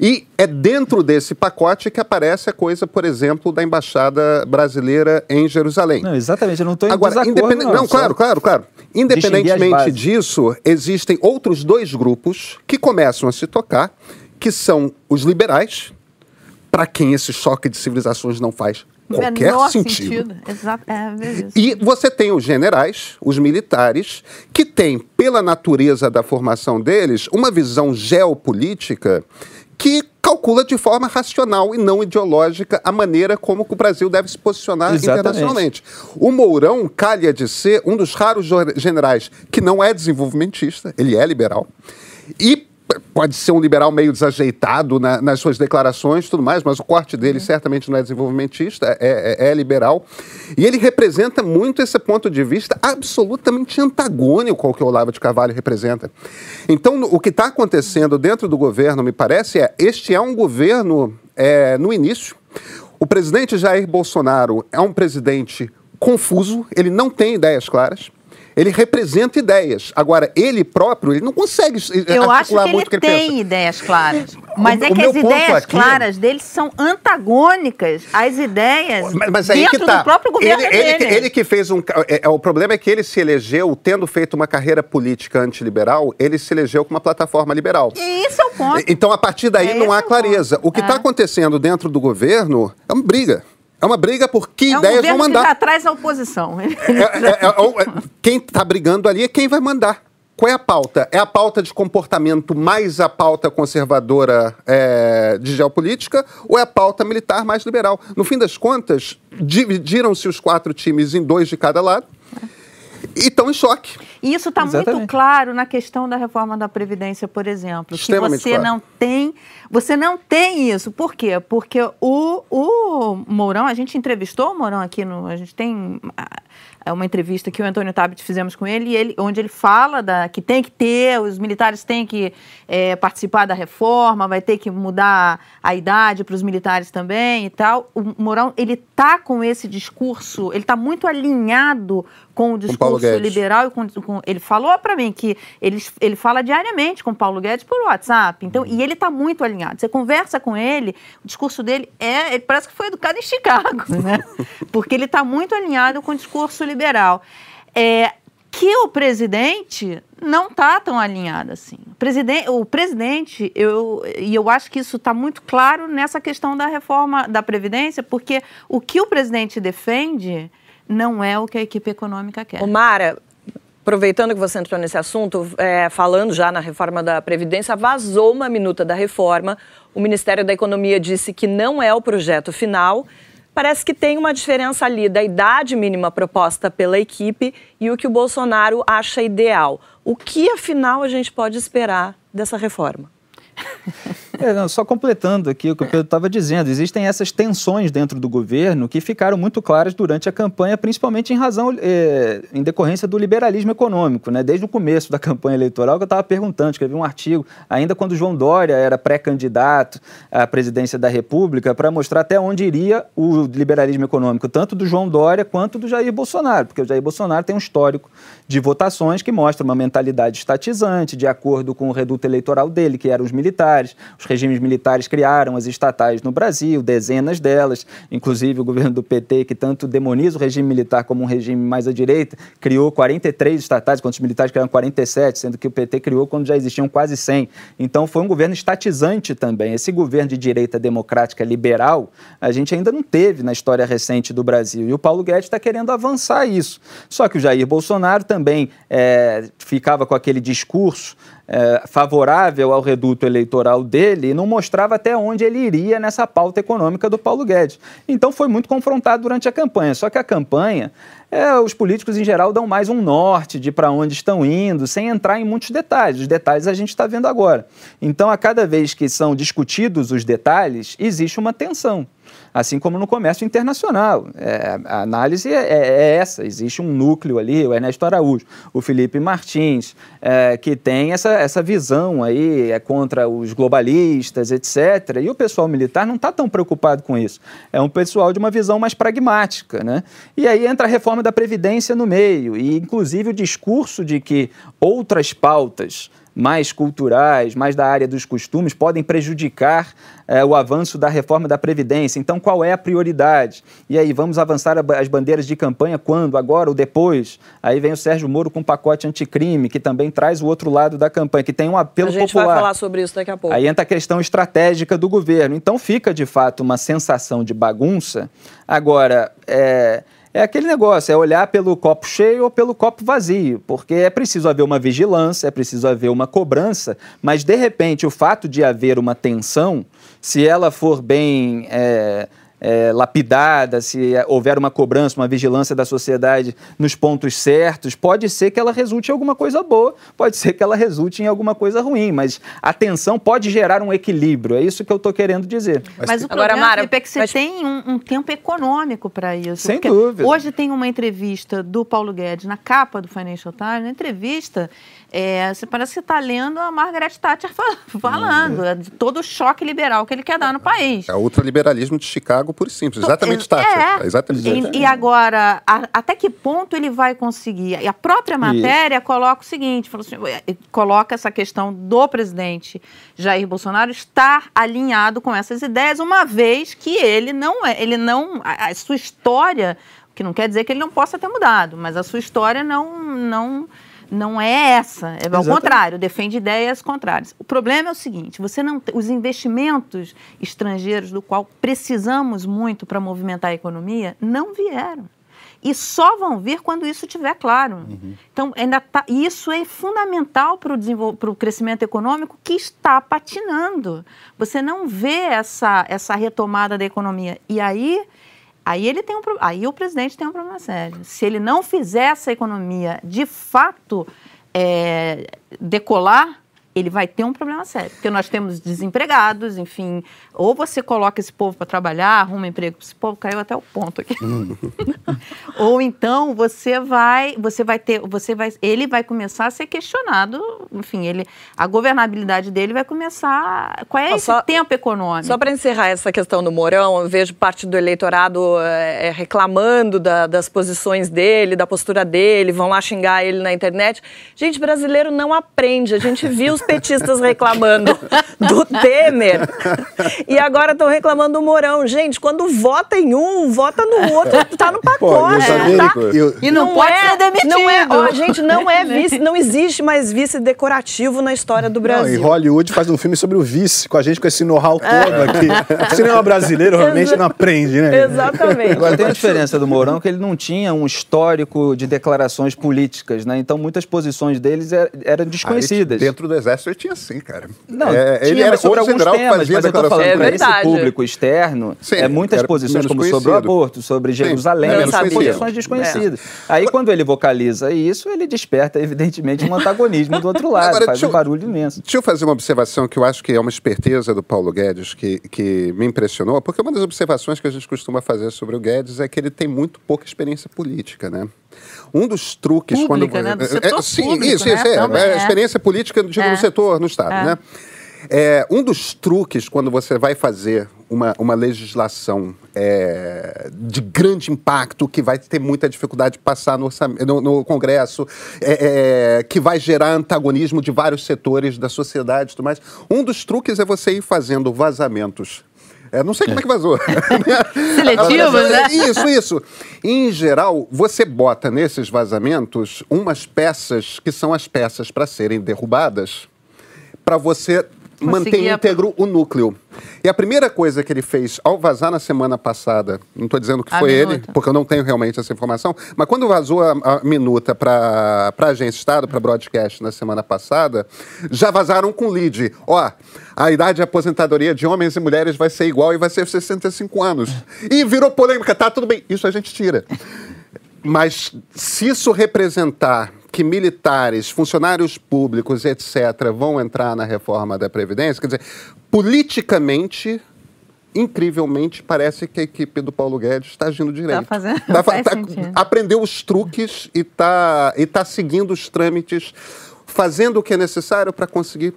E é dentro desse pacote que aparece a coisa, por exemplo, da embaixada brasileira em Jerusalém. Não, exatamente, eu não estou em Agora, desacordo, não. Não, claro, claro, claro. Independentemente disso, existem outros dois grupos que começam a se tocar, que são os liberais, para quem esse choque de civilizações não faz qualquer Menor sentido. sentido. Exato. É, e você tem os generais, os militares, que têm, pela natureza da formação deles, uma visão geopolítica que calcula de forma racional e não ideológica a maneira como o Brasil deve se posicionar Exatamente. internacionalmente. O Mourão calha de ser um dos raros generais que não é desenvolvimentista, ele é liberal. E pode ser um liberal meio desajeitado na, nas suas declarações e tudo mais, mas o corte dele uhum. certamente não é desenvolvimentista, é, é, é, liberal. E ele representa muito esse ponto de vista absolutamente antagônico ao que o Olavo de Carvalho representa. Então, o que está acontecendo dentro do governo, me parece, é este é um governo é, no início. O presidente Jair Bolsonaro é um presidente confuso, ele não tem ideias claras. Ele representa ideias. Agora, ele próprio, ele não consegue Eu acho que ele, que ele tem pensa. ideias claras. Mas o, é que as ideias aqui... claras dele são antagônicas às ideias mas, mas aí dentro que tá. do próprio governo ele, dele. Ele, ele, que fez um... É, é, o problema é que ele se elegeu, tendo feito uma carreira política antiliberal, ele se elegeu com uma plataforma liberal. E isso é o ponto. Então, a partir daí, é não há clareza. Ponto. O que está é. acontecendo dentro do governo é uma briga. É uma briga por que é um ideias vão mandar. Que já traz a oposição. É, é, é, é quem está brigando ali é quem vai mandar. Qual é a pauta? É a pauta de comportamento mais a pauta conservadora é, de geopolítica ou é a pauta militar mais liberal? No fim das contas, dividiram-se os quatro times em dois de cada lado e estão em choque. E isso está muito claro na questão da reforma da Previdência, por exemplo. Que você claro. não tem. Você não tem isso. Por quê? Porque o, o Mourão, a gente entrevistou o Mourão aqui no. A gente tem é uma entrevista que o Antônio Tabit fizemos com ele, ele, onde ele fala da, que tem que ter, os militares têm que é, participar da reforma, vai ter que mudar a idade para os militares também e tal. O Mourão, ele tá com esse discurso, ele está muito alinhado com o discurso com liberal e com, com ele falou para mim que ele, ele fala diariamente com Paulo Guedes por WhatsApp. Então, e ele está muito alinhado. Você conversa com ele, o discurso dele é, ele parece que foi educado em Chicago, né? Porque ele está muito alinhado com o discurso liberal. É, que o presidente não está tão alinhado assim. O presidente, o presidente eu, e eu acho que isso está muito claro nessa questão da reforma da Previdência, porque o que o presidente defende não é o que a equipe econômica quer. Mara, aproveitando que você entrou nesse assunto, é, falando já na reforma da Previdência, vazou uma minuta da reforma. O Ministério da Economia disse que não é o projeto final. Parece que tem uma diferença ali da idade mínima proposta pela equipe e o que o Bolsonaro acha ideal. O que, afinal, a gente pode esperar dessa reforma? É, não, só completando aqui o que o Pedro estava dizendo, existem essas tensões dentro do governo que ficaram muito claras durante a campanha, principalmente em razão, é, em decorrência do liberalismo econômico. Né? Desde o começo da campanha eleitoral, que eu estava perguntando, escrevi um artigo, ainda quando João Dória era pré-candidato à presidência da República, para mostrar até onde iria o liberalismo econômico, tanto do João Dória quanto do Jair Bolsonaro, porque o Jair Bolsonaro tem um histórico de votações que mostra uma mentalidade estatizante, de acordo com o reduto eleitoral dele, que eram os militares, os regimes militares criaram as estatais no Brasil, dezenas delas, inclusive o governo do PT, que tanto demoniza o regime militar como um regime mais à direita, criou 43 estatais, quando os militares criaram 47, sendo que o PT criou quando já existiam quase 100. Então foi um governo estatizante também. Esse governo de direita democrática liberal, a gente ainda não teve na história recente do Brasil. E o Paulo Guedes está querendo avançar isso. Só que o Jair Bolsonaro também é, ficava com aquele discurso é, favorável ao reduto eleitoral dele e não mostrava até onde ele iria nessa pauta econômica do Paulo Guedes. Então foi muito confrontado durante a campanha. Só que a campanha, é, os políticos em geral dão mais um norte de para onde estão indo, sem entrar em muitos detalhes. Os detalhes a gente está vendo agora. Então, a cada vez que são discutidos os detalhes, existe uma tensão assim como no comércio internacional. É, a análise é, é, essa: existe um núcleo ali, o Ernesto Araújo, o Felipe Martins, é, que tem essa, essa visão aí é contra os globalistas, etc. E o pessoal militar não está tão preocupado com isso. É um pessoal de uma visão mais pragmática. Né? E aí entra a reforma da Previdência no meio, e inclusive o discurso de que outras pautas mais culturais, mais da área dos costumes, podem prejudicar é, o avanço da reforma da Previdência. Então, qual é a prioridade? E aí, vamos avançar as bandeiras de campanha quando? Agora ou depois? Aí vem o Sérgio Moro com um pacote anticrime, que também traz o outro lado da campanha, que tem um apelo popular. A gente popular. vai falar sobre isso daqui a pouco. Aí entra a questão estratégica do governo. Então, fica, de fato, uma sensação de bagunça. Agora, é é aquele negócio, é olhar pelo copo cheio ou pelo copo vazio, porque é preciso haver uma vigilância, é preciso haver uma cobrança, mas de repente o fato de haver uma tensão, se ela for bem é, é, lapidada, se houver uma cobrança, uma vigilância da sociedade nos pontos certos, pode ser que ela resulte em alguma coisa boa, pode ser que ela resulte em alguma coisa ruim, mas a tensão pode gerar um equilíbrio, é isso que eu estou querendo dizer. Mas, mas o Agora, problema, Mara, é que você mas... tem um, um, tempo econômico para isso. Sem dúvida. Hoje tem uma entrevista do Paulo Guedes na capa do Financial Times, na entrevista é, você parece que está lendo a Margaret Thatcher falando, uhum. de todo o choque liberal que ele quer dar no país. É o ultraliberalismo de Chicago, por simples. Exatamente é, Thatcher. É. Exatamente. E, e agora, a, até que ponto ele vai conseguir? E a própria matéria Isso. coloca o seguinte, assim, coloca essa questão do presidente Jair Bolsonaro estar alinhado com essas ideias, uma vez que ele não é, ele não, a, a sua história, que não quer dizer que ele não possa ter mudado, mas a sua história não, não não é essa. É ao contrário, defende ideias contrárias. O problema é o seguinte: você não os investimentos estrangeiros do qual precisamos muito para movimentar a economia não vieram. E só vão vir quando isso estiver claro. Uhum. Então, ainda tá, isso é fundamental para o crescimento econômico que está patinando. Você não vê essa, essa retomada da economia. E aí Aí ele tem um aí o presidente tem um problema sério. Se ele não fizer essa economia de fato é, decolar, ele vai ter um problema sério. Porque nós temos desempregados, enfim, ou você coloca esse povo para trabalhar, arruma emprego, esse povo caiu até o ponto aqui. Ou então você vai, você vai ter, você vai, ele vai começar a ser questionado, enfim, ele, a governabilidade dele vai começar, qual é esse só, tempo econômico? Só para encerrar essa questão do Mourão, eu vejo parte do eleitorado é, reclamando da, das posições dele, da postura dele, vão lá xingar ele na internet. Gente, brasileiro não aprende, a gente viu os petistas reclamando do Temer e agora estão reclamando do Mourão. Gente, quando vota em um, vota no outro, tá no pacote. Pô, tá? eu... E não, não pode é, ser demitido. Não é, ó, gente, não é vice, não existe mais vice decorativo na história do Brasil. Não, e Hollywood faz um filme sobre o vice, com a gente com esse know-how é. todo aqui. O cinema brasileiro realmente não aprende, né? Exatamente. Agora tem a diferença do Mourão que ele não tinha um histórico de declarações políticas, né? Então muitas posições deles er, eram desconhecidas. Ah, dentro do exército ele tinha sim, cara. Não, é, tinha, ele era sobre general temas, que fazia mas eu tô falando é para esse público externo, sim, é muitas posições como conhecido. sobre o aborto, sobre Jerusalém, sim, são posições desconhecidas. É. Aí quando ele vocaliza isso, ele desperta evidentemente um antagonismo do outro lado, Agora, faz um barulho imenso. Deixa eu fazer uma observação que eu acho que é uma esperteza do Paulo Guedes que, que me impressionou, porque uma das observações que a gente costuma fazer sobre o Guedes é que ele tem muito pouca experiência política, né? Um dos truques Pública, quando. Né? Do setor é, sim, público, isso, né? isso é, é, é. experiência política digo, é. no setor, no Estado, é. né? É, um dos truques quando você vai fazer uma, uma legislação é, de grande impacto que vai ter muita dificuldade de passar no, no, no Congresso, é, é, que vai gerar antagonismo de vários setores da sociedade e tudo mais. Um dos truques é você ir fazendo vazamentos é, não sei como é que vazou. Seletivos, né? Isso, isso. Em geral, você bota nesses vazamentos umas peças que são as peças para serem derrubadas, para você manter íntegro o núcleo. E a primeira coisa que ele fez ao vazar na semana passada, não estou dizendo que a foi minuta. ele, porque eu não tenho realmente essa informação, mas quando vazou a, a minuta para a Agência Estado, para broadcast na semana passada, já vazaram com lead. Ó, a idade de aposentadoria de homens e mulheres vai ser igual e vai ser 65 anos. E virou polêmica, tá tudo bem, isso a gente tira. Mas se isso representar que militares, funcionários públicos, etc., vão entrar na reforma da Previdência, quer dizer, politicamente incrivelmente, parece que a equipe do Paulo Guedes está agindo direito. Está fazendo. Tá, tá, aprendeu os truques e está e tá seguindo os trâmites, fazendo o que é necessário para conseguir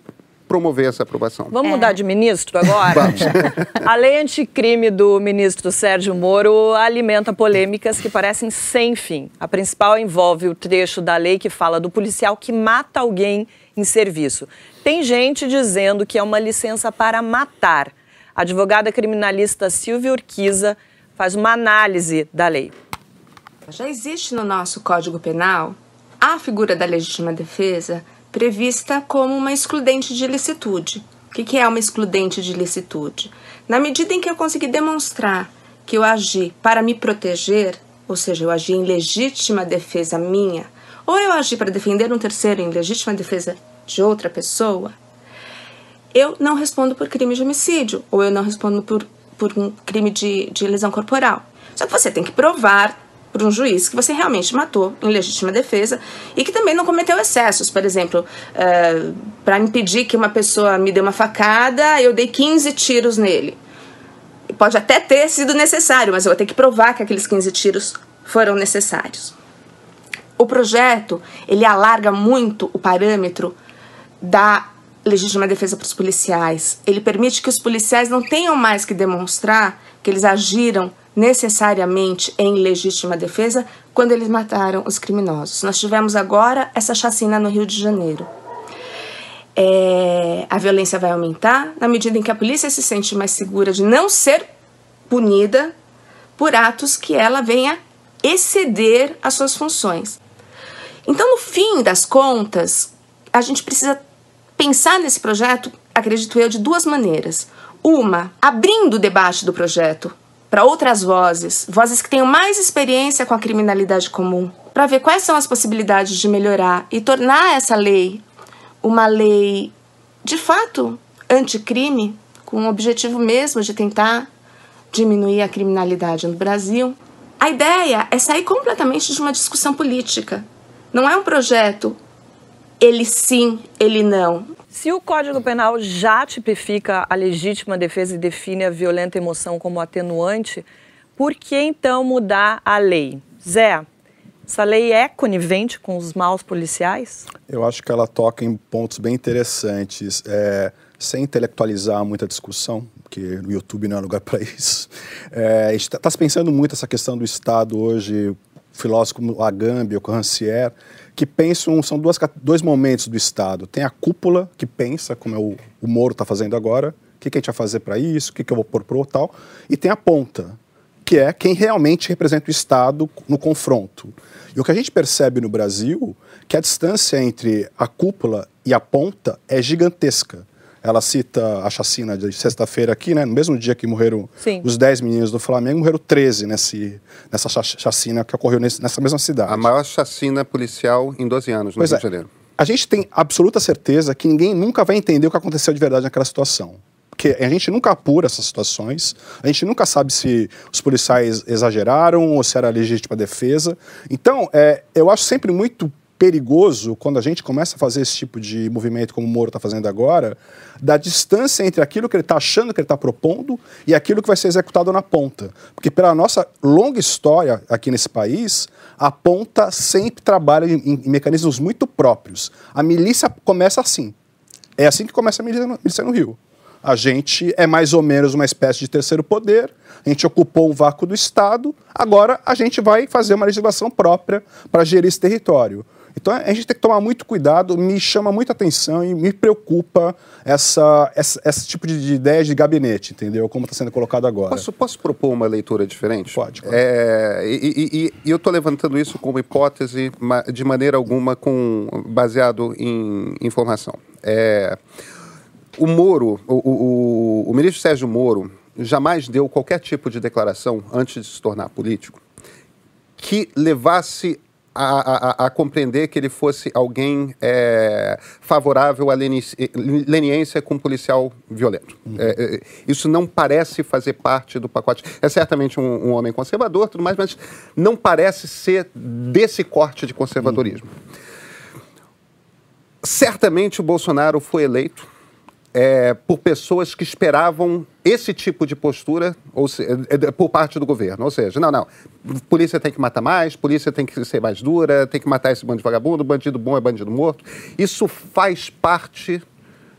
promover essa aprovação. Vamos é. mudar de ministro agora? Vamos. A lei anticrime do ministro Sérgio Moro alimenta polêmicas que parecem sem fim. A principal envolve o trecho da lei que fala do policial que mata alguém em serviço. Tem gente dizendo que é uma licença para matar. A advogada criminalista Silvia Urquiza faz uma análise da lei. Já existe no nosso Código Penal a figura da legítima defesa prevista como uma excludente de licitude. O que é uma excludente de licitude? Na medida em que eu conseguir demonstrar que eu agi para me proteger, ou seja, eu agi em legítima defesa minha, ou eu agi para defender um terceiro em legítima defesa de outra pessoa, eu não respondo por crime de homicídio, ou eu não respondo por, por um crime de, de lesão corporal. Só que você tem que provar para um juiz que você realmente matou em legítima defesa e que também não cometeu excessos. Por exemplo, uh, eh, para impedir que uma pessoa me dê uma facada, eu dei 15 tiros nele. Pode até ter sido necessário, mas eu vou ter que provar que aqueles 15 tiros foram necessários. O projeto ele alarga muito o parâmetro da legítima defesa para os policiais. Ele permite que os policiais não tenham mais que demonstrar que eles agiram necessariamente em legítima defesa quando eles mataram os criminosos. Nós tivemos agora essa chacina no Rio de Janeiro. É, a violência vai aumentar na medida em que a polícia se sente mais segura de não ser punida por atos que ela venha exceder as suas funções. Então, no fim das contas, a gente precisa pensar nesse projeto, acredito eu, de duas maneiras. Uma, abrindo o debate do projeto para outras vozes, vozes que tenham mais experiência com a criminalidade comum, para ver quais são as possibilidades de melhorar e tornar essa lei uma lei de fato anticrime, com o objetivo mesmo de tentar diminuir a criminalidade no Brasil. A ideia é sair completamente de uma discussão política. Não é um projeto ele sim, ele não. Se o Código Penal já tipifica a legítima defesa e define a violenta emoção como atenuante, por que então mudar a lei? Zé, essa lei é conivente com os maus policiais? Eu acho que ela toca em pontos bem interessantes, é, sem intelectualizar muita discussão, porque no YouTube não é lugar para isso. É, está tá se pensando muito essa questão do Estado hoje, filósofo como Agamben Rancière, que pensam, são duas, dois momentos do Estado. Tem a cúpula, que pensa, como é o, o Moro está fazendo agora, o que, que, a gente vai fazer para isso, o que, que eu vou propor tal, e tem a ponta, que é quem realmente representa o Estado no confronto. E o que a gente percebe no Brasil, que a distância entre a cúpula e a ponta é gigantesca. Ela cita a chacina de sexta-feira aqui, né? No mesmo dia que morreram Sim. os 10 meninos do Flamengo, morreram 13 nesse, nessa chacina que ocorreu nesse, nessa mesma cidade. A maior chacina policial em 12 anos no pois Rio é. de Janeiro. A gente tem absoluta certeza que ninguém nunca vai entender o que aconteceu de verdade naquela situação. Porque a gente nunca apura essas situações, a gente nunca sabe se os policiais exageraram ou se era legítima defesa. Então, é, eu acho sempre muito perigoso quando a gente começa a fazer esse tipo de movimento, como o Moro está fazendo agora, da distância entre aquilo que ele está achando que ele está propondo e aquilo que vai ser executado na ponta. Porque, pela nossa longa história aqui nesse país, a ponta sempre trabalha em, em mecanismos muito próprios. A milícia começa assim. É assim que começa a milícia no, milícia no Rio. a gente é mais ou menos uma espécie de terceiro poder, a gente ocupou um vácuo do Estado, agora a gente vai fazer uma legislação própria para gerir esse território. Então a gente tem que tomar muito cuidado, me chama muita atenção e me preocupa essa, essa esse tipo de ideia de gabinete, entendeu? Como está sendo colocado agora. Posso, posso, propor uma leitura diferente? Pode. Claro. É, e, e, e, eu estou levantando isso como hipótese, de maneira alguma com, baseado em informação. É, o Moro, o, o, o ministro Sérgio Moro, jamais deu qualquer tipo de declaração antes de se tornar político que levasse a, a, a, compreender que ele fosse alguém é, favorável à leniência com um policial violento. Uhum. É, é, isso não parece fazer parte do pacote. É certamente um, um, homem conservador, tudo mais, mas não parece ser desse corte de conservadorismo. Uhum. Certamente o Bolsonaro foi eleito é, por pessoas que esperavam esse tipo de postura ou se, é, por parte do governo. Ou seja, não, não, polícia tem que matar mais, polícia tem que ser mais dura, tem que matar esse bando de vagabundo, bandido bom é bandido morto. Isso faz parte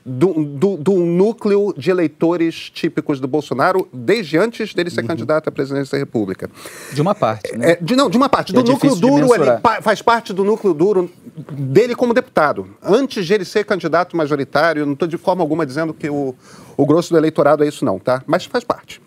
do, do, do, núcleo de eleitores típicos do Bolsonaro desde antes dele ser uhum. candidato à presidência da República. De uma parte, né? É, de, não, de uma parte. Do é núcleo duro, ele faz parte do núcleo duro dele como deputado. Antes de ele ser candidato majoritário, não estou de forma alguma dizendo que o, o grosso do eleitorado é isso não, tá? Mas faz parte.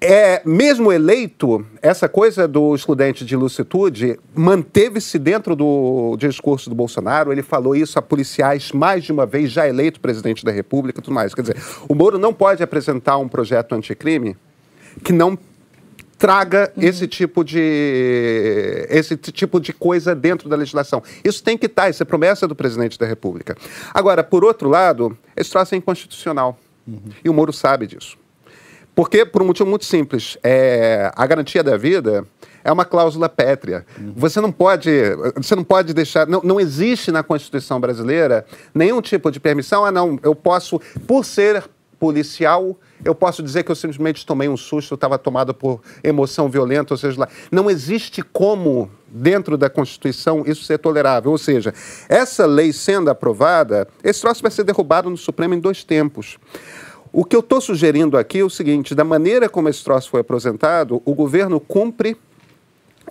É, mesmo eleito, essa coisa do excludente de lucitude manteve-se dentro do discurso do Bolsonaro. Ele falou isso a policiais mais de uma vez, já eleito presidente da República e tudo mais. Quer dizer, o Moro não pode apresentar um projeto anticrime que não traga uhum. esse tipo de esse tipo de coisa dentro da legislação. Isso tem que estar, tá, isso é promessa do presidente da República. Agora, por outro lado, esse troço é inconstitucional. Uhum. E o Moro sabe disso. Porque, por um motivo muito simples, é, a garantia da vida é uma cláusula pétrea. Uhum. Você não pode, você não pode deixar, não, não existe na Constituição brasileira nenhum tipo de permissão. Ah, não, eu posso, por ser policial, eu posso dizer que eu simplesmente tomei um susto, estava tomado por emoção violenta, ou seja, lá. não existe como, dentro da Constituição, isso ser tolerável. Ou seja, essa lei sendo aprovada, esse troço vai ser derrubado no Supremo em dois tempos. O que eu estou sugerindo aqui é o seguinte: da maneira como esse troço foi apresentado, o governo cumpre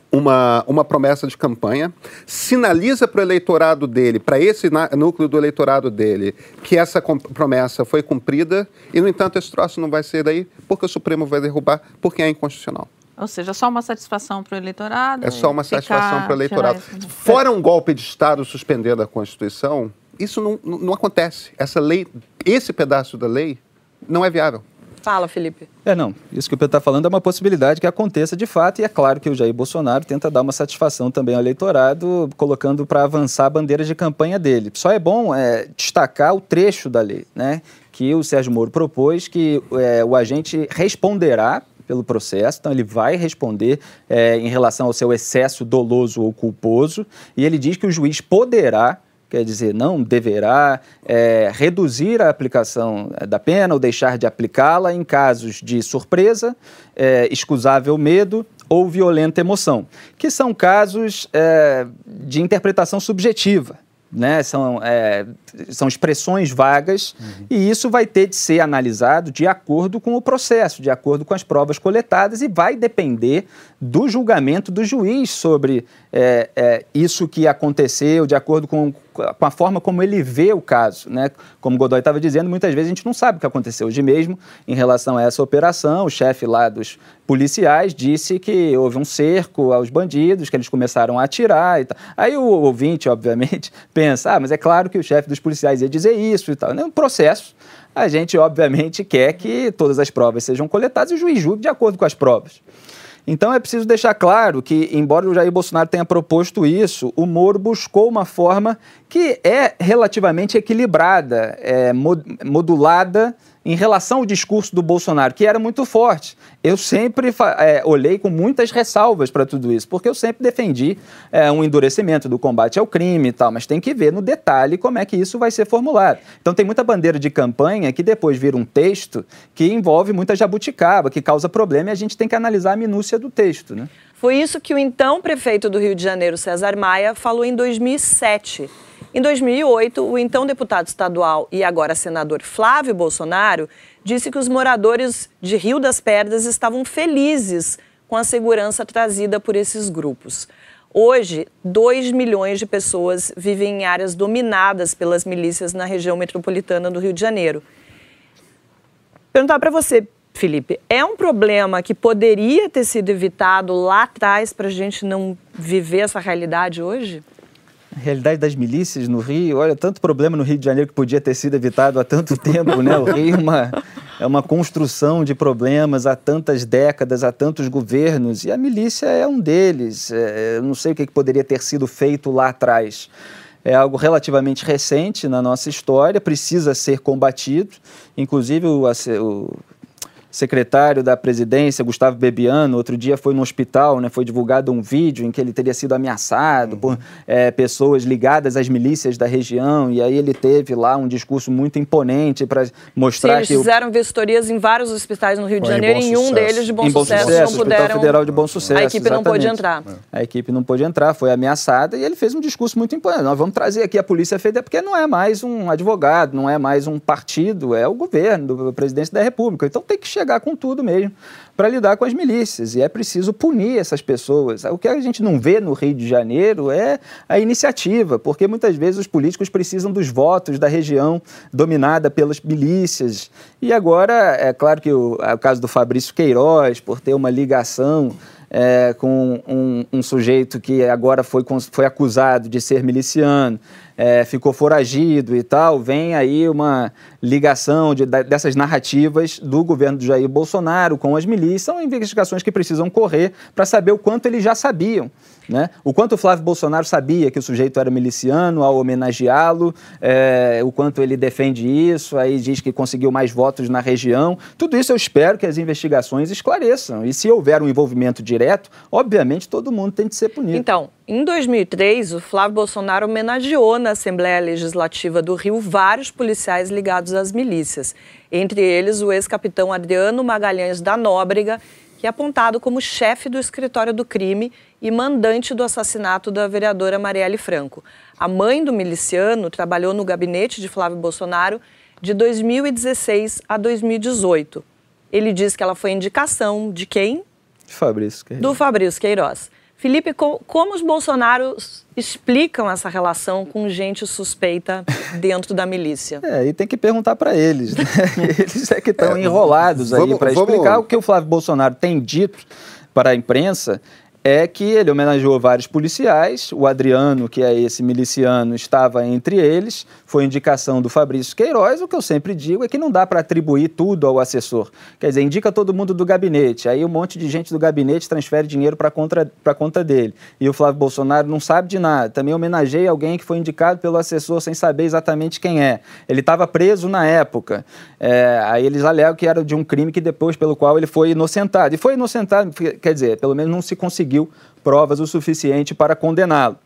uma, uma promessa de campanha, sinaliza para o eleitorado dele, para esse núcleo do eleitorado dele, que essa promessa foi cumprida, e, no entanto, esse troço não vai ser daí, porque o Supremo vai derrubar, porque é inconstitucional. Ou seja, só uma satisfação para o eleitorado? É só uma satisfação para o eleitorado. Fora um golpe de Estado suspendendo a Constituição, isso não, não acontece. Essa lei, esse pedaço da lei, não é viável. Fala, Felipe. É, não. Isso que o Pedro está falando é uma possibilidade que aconteça de fato, e é claro que o Jair Bolsonaro tenta dar uma satisfação também ao eleitorado, colocando para avançar a bandeira de campanha dele. Só é bom é, destacar o trecho da lei, né? Que o Sérgio Moro propôs que é, o agente responderá pelo processo, então ele vai responder é, em relação ao seu excesso doloso ou culposo, e ele diz que o juiz poderá quer dizer, não deverá é, reduzir a aplicação é, da pena ou deixar de aplicá-la em casos de surpresa, é, excusável medo ou violenta emoção, que são casos é, de interpretação subjetiva né? São, é, são expressões vagas uhum. e isso vai ter de ser analisado de acordo com o processo, de acordo com as provas coletadas e vai depender do julgamento do juiz sobre é, é, isso que aconteceu, de acordo com, com a forma como ele vê o caso. Né? Como Godoy estava dizendo, muitas vezes a gente não sabe o que aconteceu. Hoje mesmo, em relação a essa operação, o chefe lá dos policiais disse que houve um cerco aos bandidos, que eles começaram a atirar e tal. Aí o ouvinte, obviamente, pensa, ah, mas é claro que o chefe dos policiais ia dizer isso e tal. No processo, a gente, obviamente, quer que todas as provas sejam coletadas e o juiz julgue de acordo com as provas. Então é preciso deixar claro que, embora o Jair Bolsonaro tenha proposto isso, o Moro buscou uma forma que é relativamente equilibrada, é, modulada em relação ao discurso do Bolsonaro, que era muito forte. Eu sempre é, olhei com muitas ressalvas para tudo isso, porque eu sempre defendi é, um endurecimento do combate ao crime e tal, mas tem que ver no detalhe como é que isso vai ser formulado. Então tem muita bandeira de campanha que depois vira um texto que envolve muita jabuticaba, que causa problema e a gente tem que analisar a minúcia do texto, né? Foi isso que o então prefeito do Rio de Janeiro, César Maia, falou em 2007 Em 2008, o então deputado estadual e agora senador Flávio Bolsonaro disse que os moradores de Rio das Pedras estavam felizes com a segurança trazida por esses grupos. Hoje, 2 milhões de pessoas vivem em áreas dominadas pelas milícias na região metropolitana do Rio de Janeiro. Perguntar para você, Felipe, é um problema que poderia ter sido evitado lá atrás para a gente não viver essa realidade hoje? A realidade das milícias no Rio, olha, tanto problema no Rio de Janeiro que podia ter sido evitado há tanto tempo, né? O Rio é uma, é uma construção de problemas há tantas décadas, há tantos governos, e a milícia é um deles. É, eu não sei o que poderia ter sido feito lá atrás. É algo relativamente recente na nossa história, precisa ser combatido. Inclusive, o, o secretário da presidência, Gustavo Bebiano, outro dia foi no hospital, né, foi divulgado um vídeo em que ele teria sido ameaçado uhum. por é, pessoas ligadas às milícias da região, e aí ele teve lá um discurso muito imponente para mostrar Sim, eles que... eles fizeram vistorias em vários hospitais no Rio de Janeiro, em, em um deles de bom, em bom sucesso, sucesso não puderam... Federal de Bom Sucesso, A equipe exatamente. não pôde entrar. É. A equipe não pôde entrar, foi ameaçada, e ele fez um discurso muito imponente. Nós vamos trazer aqui a Polícia Federal, porque não é mais um advogado, não é mais um partido, é o governo, do presidente da República. Então tem que chegar com tudo mesmo para lidar com as milícias. E é preciso punir essas pessoas. O que a gente não vê no Rio de Janeiro é a iniciativa, porque muitas vezes os políticos precisam dos votos da região dominada pelas milícias. E agora, é claro que o, é o caso do Fabrício Queiroz, por ter uma ligação. É, com um, um, sujeito que agora foi, foi acusado de ser miliciano é, ficou foragido e tal, vem aí uma ligação de, dessas narrativas do governo de Jair Bolsonaro com as milícias. São investigações que precisam correr para saber o quanto eles já sabiam. Né? O quanto o Flávio Bolsonaro sabia que o sujeito era miliciano ao homenageá-lo, é, o quanto ele defende isso, aí diz que conseguiu mais votos na região. Tudo isso eu espero que as investigações esclareçam. E se houver um envolvimento direto, obviamente todo mundo tem de ser punido. Então, em 2003, o Flávio Bolsonaro homenageou na Assembleia Legislativa do Rio vários policiais ligados às milícias, entre eles o ex-capitão Adriano Magalhães da Nóbrega, que é apontado como chefe do escritório do crime e mandante do assassinato da vereadora Marielle Franco. A mãe do miliciano trabalhou no gabinete de Flávio Bolsonaro de 2016 a 2018. Ele diz que ela foi indicação de quem? Fabrício Queiroz. Do Fabrício Queiroz. Felipe, como os Bolsonaros explicam essa relação com gente suspeita dentro da milícia? É, e tem que perguntar para eles. Né? Eles é que estão é, enrolados aí para explicar vamos... o que o Flávio Bolsonaro tem dito para a imprensa é que ele homenageou vários policiais. O Adriano, que é esse miliciano, estava entre eles. Foi indicação do Fabrício Queiroz. O que eu sempre digo é que não dá para atribuir tudo ao assessor. Quer dizer, indica todo mundo do gabinete. Aí um monte de gente do gabinete transfere dinheiro para a conta dele. E o Flávio Bolsonaro não sabe de nada. Também homenageei alguém que foi indicado pelo assessor sem saber exatamente quem é. Ele estava preso na época. É, aí eles alegam que era de um crime que depois pelo qual ele foi inocentado. E foi inocentado, quer dizer, pelo menos não se conseguiu conseguiu provas o suficiente para condená-lo.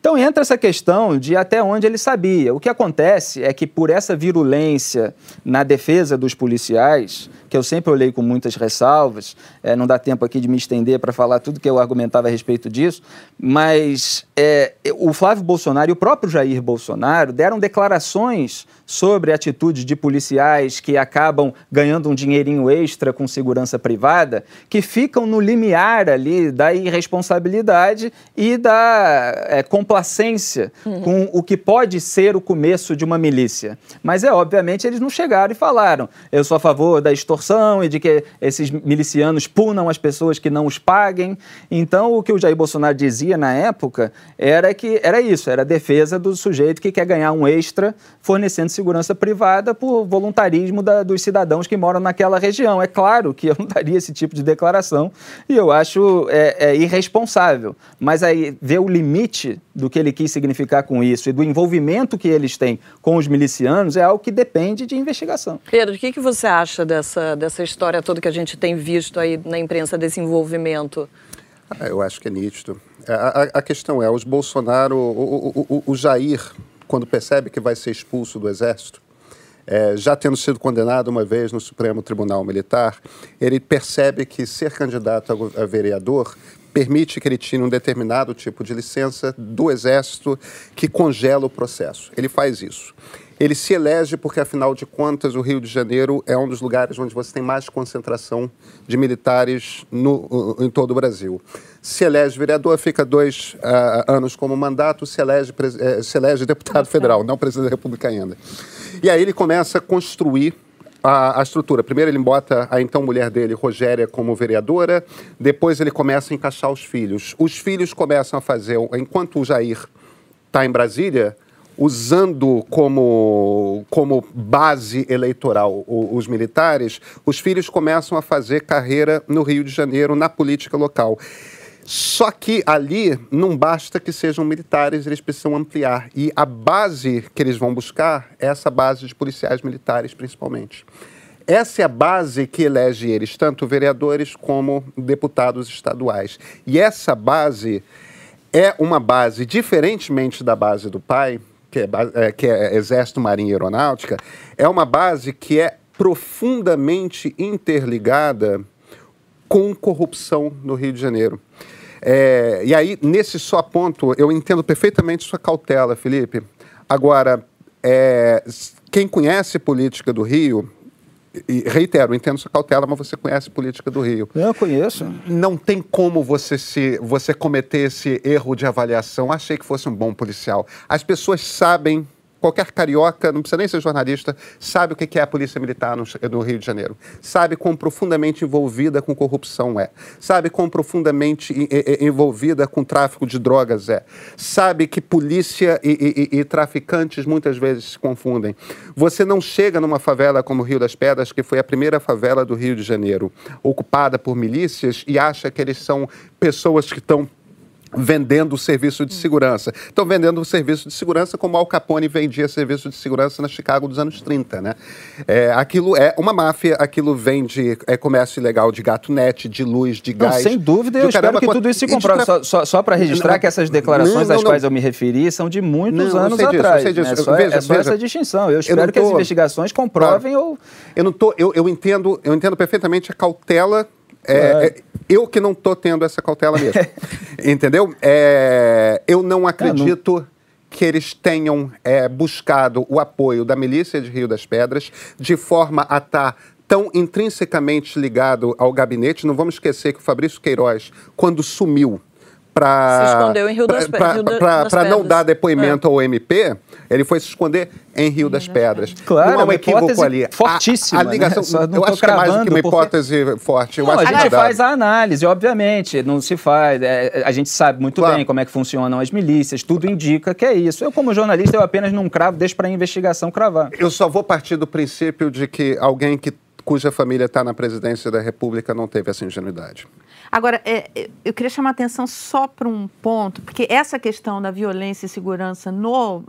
Então entra essa questão de até onde ele sabia. O que acontece é que por essa virulência na defesa dos policiais, que eu sempre olhei com muitas ressalvas, é, não dá tempo aqui de me estender para falar tudo que eu argumentava a respeito disso, mas é, o Flávio Bolsonaro e o próprio Jair Bolsonaro deram declarações sobre atitudes de policiais que acabam ganhando um dinheirinho extra com segurança privada, que ficam no limiar ali da irresponsabilidade e da é, complacência uhum. com o que pode ser o começo de uma milícia. Mas é obviamente eles não chegaram e falaram: eu sou a favor da extorsão e de que esses milicianos punam as pessoas que não os paguem. Então o que o Jair Bolsonaro dizia na época era que era isso, era a defesa do sujeito que quer ganhar um extra fornecendo segurança privada por voluntarismo da, dos cidadãos que moram naquela região. É claro que eu não daria esse tipo de declaração e eu acho é, é irresponsável. Mas aí ver o limite do que ele quis significar com isso e do envolvimento que eles têm com os milicianos é algo que depende de investigação. Pedro, o que, que você acha dessa, dessa história toda que a gente tem visto aí na imprensa desse envolvimento? Ah, eu acho que é nítido. A, a, a questão é, os Bolsonaro, o, o, o, o Jair quando percebe que vai ser expulso do Exército, é, já tendo sido condenado uma vez no Supremo Tribunal Militar, ele percebe que ser candidato a, a vereador permite que ele tire um determinado tipo de licença do Exército que congela o processo. Ele faz isso. Ele se elege porque, afinal de contas, o Rio de Janeiro é um dos lugares onde você tem mais concentração de militares no, em todo o Brasil. Se elege vereador, fica dois uh, anos como mandato, se elege, uh, se elege deputado federal, não presidente da República ainda. E aí ele começa a construir a, a, estrutura. Primeiro ele bota a então mulher dele, Rogéria, como vereadora, depois ele começa a encaixar os filhos. Os filhos começam a fazer, enquanto o Jair está em Brasília, usando como, como base eleitoral os militares, os filhos começam a fazer carreira no Rio de Janeiro, na política local. Só que ali não basta que sejam militares, eles precisam ampliar. E a base que eles vão buscar é essa base de policiais militares, principalmente. Essa é a base que elege eles, tanto vereadores como deputados estaduais. E essa base é uma base, diferentemente da base do pai, que é, é, que é Exército, Marinha e Aeronáutica, é uma base que é profundamente interligada com corrupção no Rio de Janeiro. É, e aí, nesse só ponto, eu entendo perfeitamente sua cautela, Felipe. Agora, é, quem conhece política do Rio e reitero, entendo sua cautela, mas você conhece política do Rio. Eu conheço. Não tem como você se você cometer esse erro de avaliação. Achei que fosse um bom policial. As pessoas sabem qualquer carioca, não precisa nem ser jornalista, sabe o que é a Polícia Militar no, no, Rio de Janeiro. Sabe quão profundamente envolvida com corrupção é. Sabe quão profundamente envolvida com tráfico de drogas é. Sabe que polícia e, e, e, traficantes muitas vezes se confundem. Você não chega numa favela como o Rio das Pedras, que foi a primeira favela do Rio de Janeiro, ocupada por milícias, e acha que eles são pessoas que estão vendendo o serviço de segurança. Estão vendendo o serviço de segurança como Al Capone vendia serviço de segurança na Chicago dos anos 30, né? É, aquilo é uma máfia, aquilo vende é, comércio ilegal de gato net, de luz, de gás. Não, sem dúvida, eu espero que tudo isso se comprove. Só, só, só para registrar não, que essas declarações não, não, às quais eu me referi são de muitos anos atrás. Disso, né? só, veja, é só veja, essa distinção. Eu espero eu tô, que as investigações comprovem claro, ou... Eu não tô, eu, eu, entendo, eu entendo perfeitamente a cautela é, é, eu que não estou tendo essa cautela mesmo. Entendeu? É, eu não acredito. Não, não que eles tenham é, buscado o apoio da milícia de Rio das Pedras de forma a estar tá tão intrinsecamente ligado ao gabinete. Não vamos esquecer que o Fabrício Queiroz, quando sumiu para. Se escondeu em Rio das Pedras. Para não dar depoimento é. ao MP, ele foi se esconder em Rio das Pedras. Claro, não há um equívoco ali. Fortíssima. A, a né? ligação. Né? Eu acho que é mais do que uma hipótese porque... forte. Eu não, acho a gente faz a análise, obviamente. Não se faz. É, a gente sabe muito claro. bem como é que funcionam as milícias, tudo indica que é isso. Eu, como jornalista, eu apenas não cravo, deixo para a investigação cravar. Eu só vou partir do princípio de que alguém que cuja família está na presidência da República não teve essa ingenuidade. Agora, é, é, eu queria chamar a atenção só para um ponto, porque essa questão da violência e segurança no,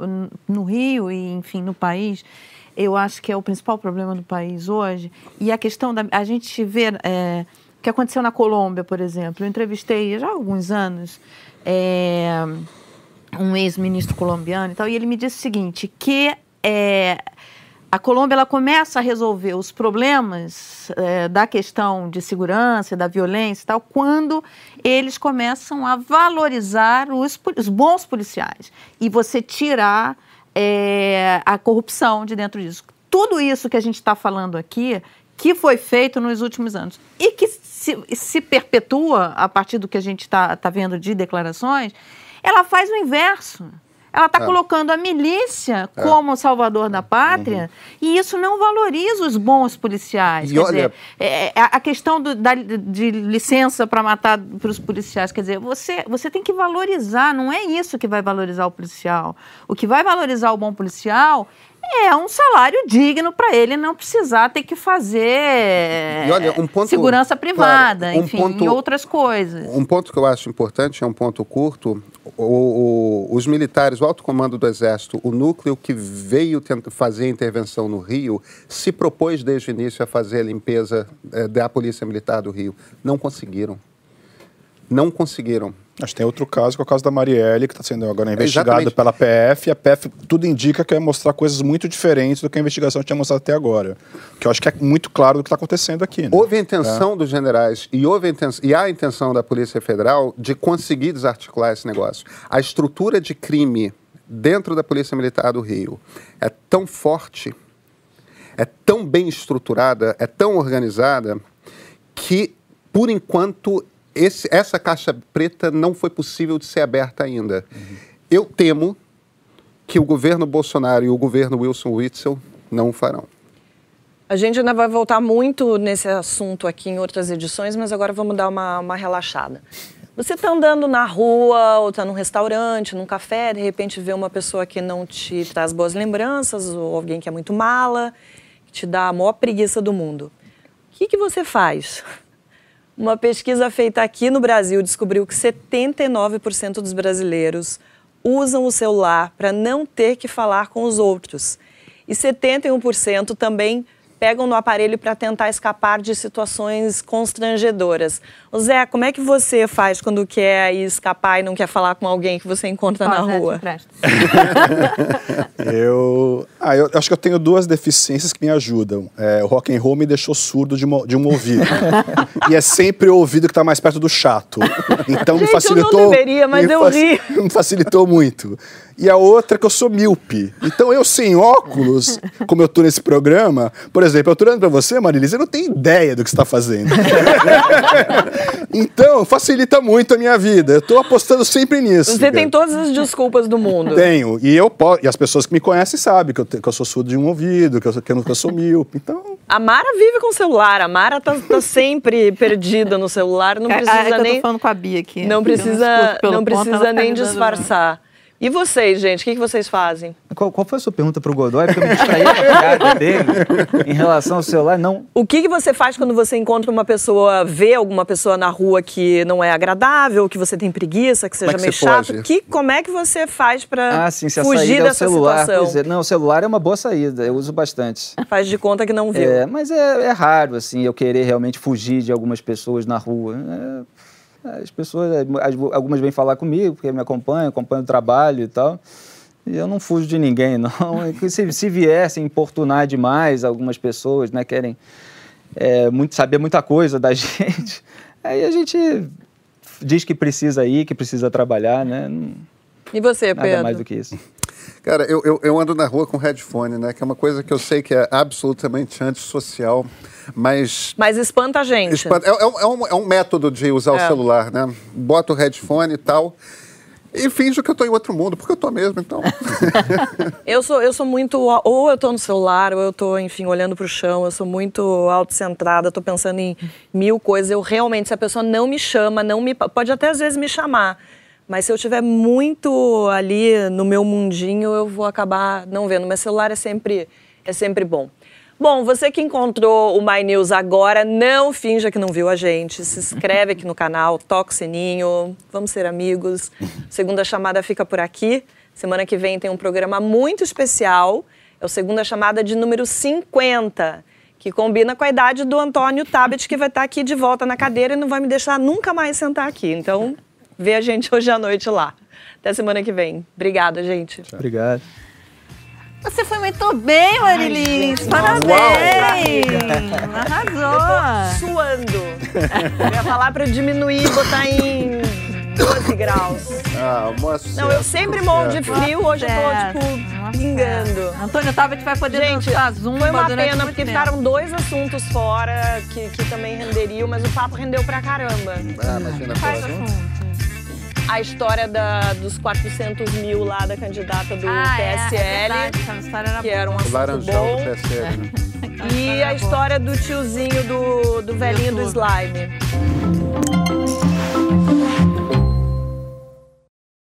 no Rio e, enfim, no país, eu acho que é o principal problema do país hoje. E a questão da. A gente vê. É, o que aconteceu na Colômbia, por exemplo. Eu entrevistei já há alguns anos é, um ex-ministro colombiano e tal, e ele me disse o seguinte: que. É, a Colômbia ela começa a resolver os problemas é, da questão de segurança, da violência e tal, quando eles começam a valorizar os, os bons policiais e você tirar é, a corrupção de dentro disso. Tudo isso que a gente está falando aqui, que foi feito nos últimos anos e que se, se perpetua a partir do que a gente está tá vendo de declarações, ela faz o inverso. Ela está é. colocando a milícia é. como salvador da pátria uhum. e isso não valoriza os bons policiais. E quer olha... dizer, é, é a questão do, da, de licença para matar para os policiais, quer dizer, você, você tem que valorizar, não é isso que vai valorizar o policial. O que vai valorizar o bom policial é um salário digno para ele não precisar ter que fazer olha, um ponto, segurança privada, claro, um enfim, ponto, e outras coisas. Um ponto que eu acho importante, é um ponto curto, o, o, os militares, o alto comando do Exército, o núcleo que veio fazer a intervenção no Rio, se propôs desde o início a fazer a limpeza é, da Polícia Militar do Rio. Não conseguiram não conseguiram. Acho que tem outro caso, que é o caso da Marielle, que está sendo agora investigado pela PF, e a PF tudo indica que vai mostrar coisas muito diferentes do que a investigação tinha mostrado até agora. Que eu acho que é muito claro do que está acontecendo aqui. Né? Houve a intenção é. dos generais e, houve intenção, e há a intenção da Polícia Federal de conseguir desarticular esse negócio. A estrutura de crime dentro da Polícia Militar do Rio é tão forte, é tão bem estruturada, é tão organizada, que, por enquanto, esse, essa caixa preta não foi possível de ser aberta ainda. Uhum. Eu temo que o governo Bolsonaro e o governo Wilson Witzel não o farão. A gente ainda vai voltar muito nesse assunto aqui em outras edições, mas agora vamos dar uma, uma relaxada. Você está andando na rua, ou está num restaurante, num café, de repente vê uma pessoa que não te traz boas lembranças, ou alguém que é muito mala, que te dá a maior preguiça do mundo. O que, que você faz? Uma pesquisa feita aqui no Brasil descobriu que 79% dos brasileiros usam o celular para não ter que falar com os outros. E 71% também pegam no aparelho para tentar escapar de situações constrangedoras. O Zé, como é que você faz quando quer escapar e não quer falar com alguém que você encontra na rua? eu, ah, eu acho que eu tenho duas deficiências que me ajudam. É, o rock and roll me deixou surdo de, de um ouvido. e é sempre o ouvido que está mais perto do chato. Então Gente, me facilitou. Eu não deveria, mas eu ri. Me facilitou muito e a outra que eu sou míope. Então eu sem óculos, como eu tô nesse programa, por exemplo, eu tô olhando pra você, Marilisa, eu não tenho ideia do que você tá fazendo. então, facilita muito a minha vida. Eu tô apostando sempre nisso. Você cara. tem todas as desculpas do mundo. Tenho. E eu posso, e as pessoas que me conhecem sabem que eu, que eu sou surdo de um ouvido, que eu, que eu, eu sou míope. Então. A Mara vive com o celular. A Mara tá, tá sempre perdida no celular. Não precisa é, é nem. Eu tô falando com a Bia aqui. Não precisa, não precisa nem disfarçar. E vocês, gente, o que, que vocês fazem? Qual, qual foi a sua pergunta para o Godoy? Porque eu me distraí com a piada dele em relação ao celular, não. O que, que você faz quando você encontra uma pessoa, vê alguma pessoa na rua que não é agradável, que você tem preguiça, que seja meio chato? Que, como é que você faz para ah, sim, se fugir dessa é o celular, situação? É. Não, o celular é uma boa saída, eu uso bastante. Faz de conta que não viu. É, mas é, é raro, assim, eu querer realmente fugir de algumas pessoas na rua. É as pessoas, algumas vêm falar comigo, porque me acompanham, acompanham o trabalho e tal. E eu não fujo de ninguém, não. Se, se viessem importunar demais algumas pessoas, né, querem é, muito, saber muita coisa da gente, aí a gente diz que precisa ir, que precisa trabalhar, né? E você, nada Pedro? mais do que isso. Cara, eu, eu, eu, ando na rua com headphone, né? Que é uma coisa que eu sei que é absolutamente antissocial, mas... Mas espanta a gente. Espanta, é, é, é, um, é um método de usar o é. celular, né? Bota o headphone e tal... E finjo que eu estou em outro mundo, porque eu estou mesmo, então. eu, sou, eu sou muito. Ou eu estou no celular, ou eu estou, enfim, olhando para o chão. Eu sou muito autocentrada, estou pensando em mil coisas. Eu realmente, se a pessoa não me chama, não me. Pode até às vezes me chamar. Mas se eu estiver muito ali no meu mundinho, eu vou acabar não vendo. Meu celular é sempre, é sempre bom. Bom, você que encontrou o My News agora, não finja que não viu a gente. Se inscreve aqui no canal, toca o sininho, vamos ser amigos. Segunda chamada fica por aqui. Semana que vem tem um programa muito especial. É o Segunda Chamada de número 50, que combina com a idade do Antônio Tabet, que vai estar aqui de volta na cadeira e não vai me deixar nunca mais sentar aqui. Então, vê a gente hoje à noite lá. Até semana que vem. Obrigada, gente. Obrigado. Você foi muito bem, Marilis. Parabéns! Arrasou! suando. Eu ia falar para diminuir e botar em 12 graus. Ah, moça. Não, eu sempre morro de frio, hoje eu tô, tipo, pingando. Antônio Tabet vai poder Gente, Zumba foi uma pena, porque tempo. ficaram dois assuntos fora que, que também renderiam, mas o papo rendeu pra caramba. Ah, imagina. Quais assuntos? A história da, dos 400 mil lá da candidata do ah, PSL. É, é era que era um assunto bom. do PSL, né? E a história do tiozinho do, do velhinho do slime.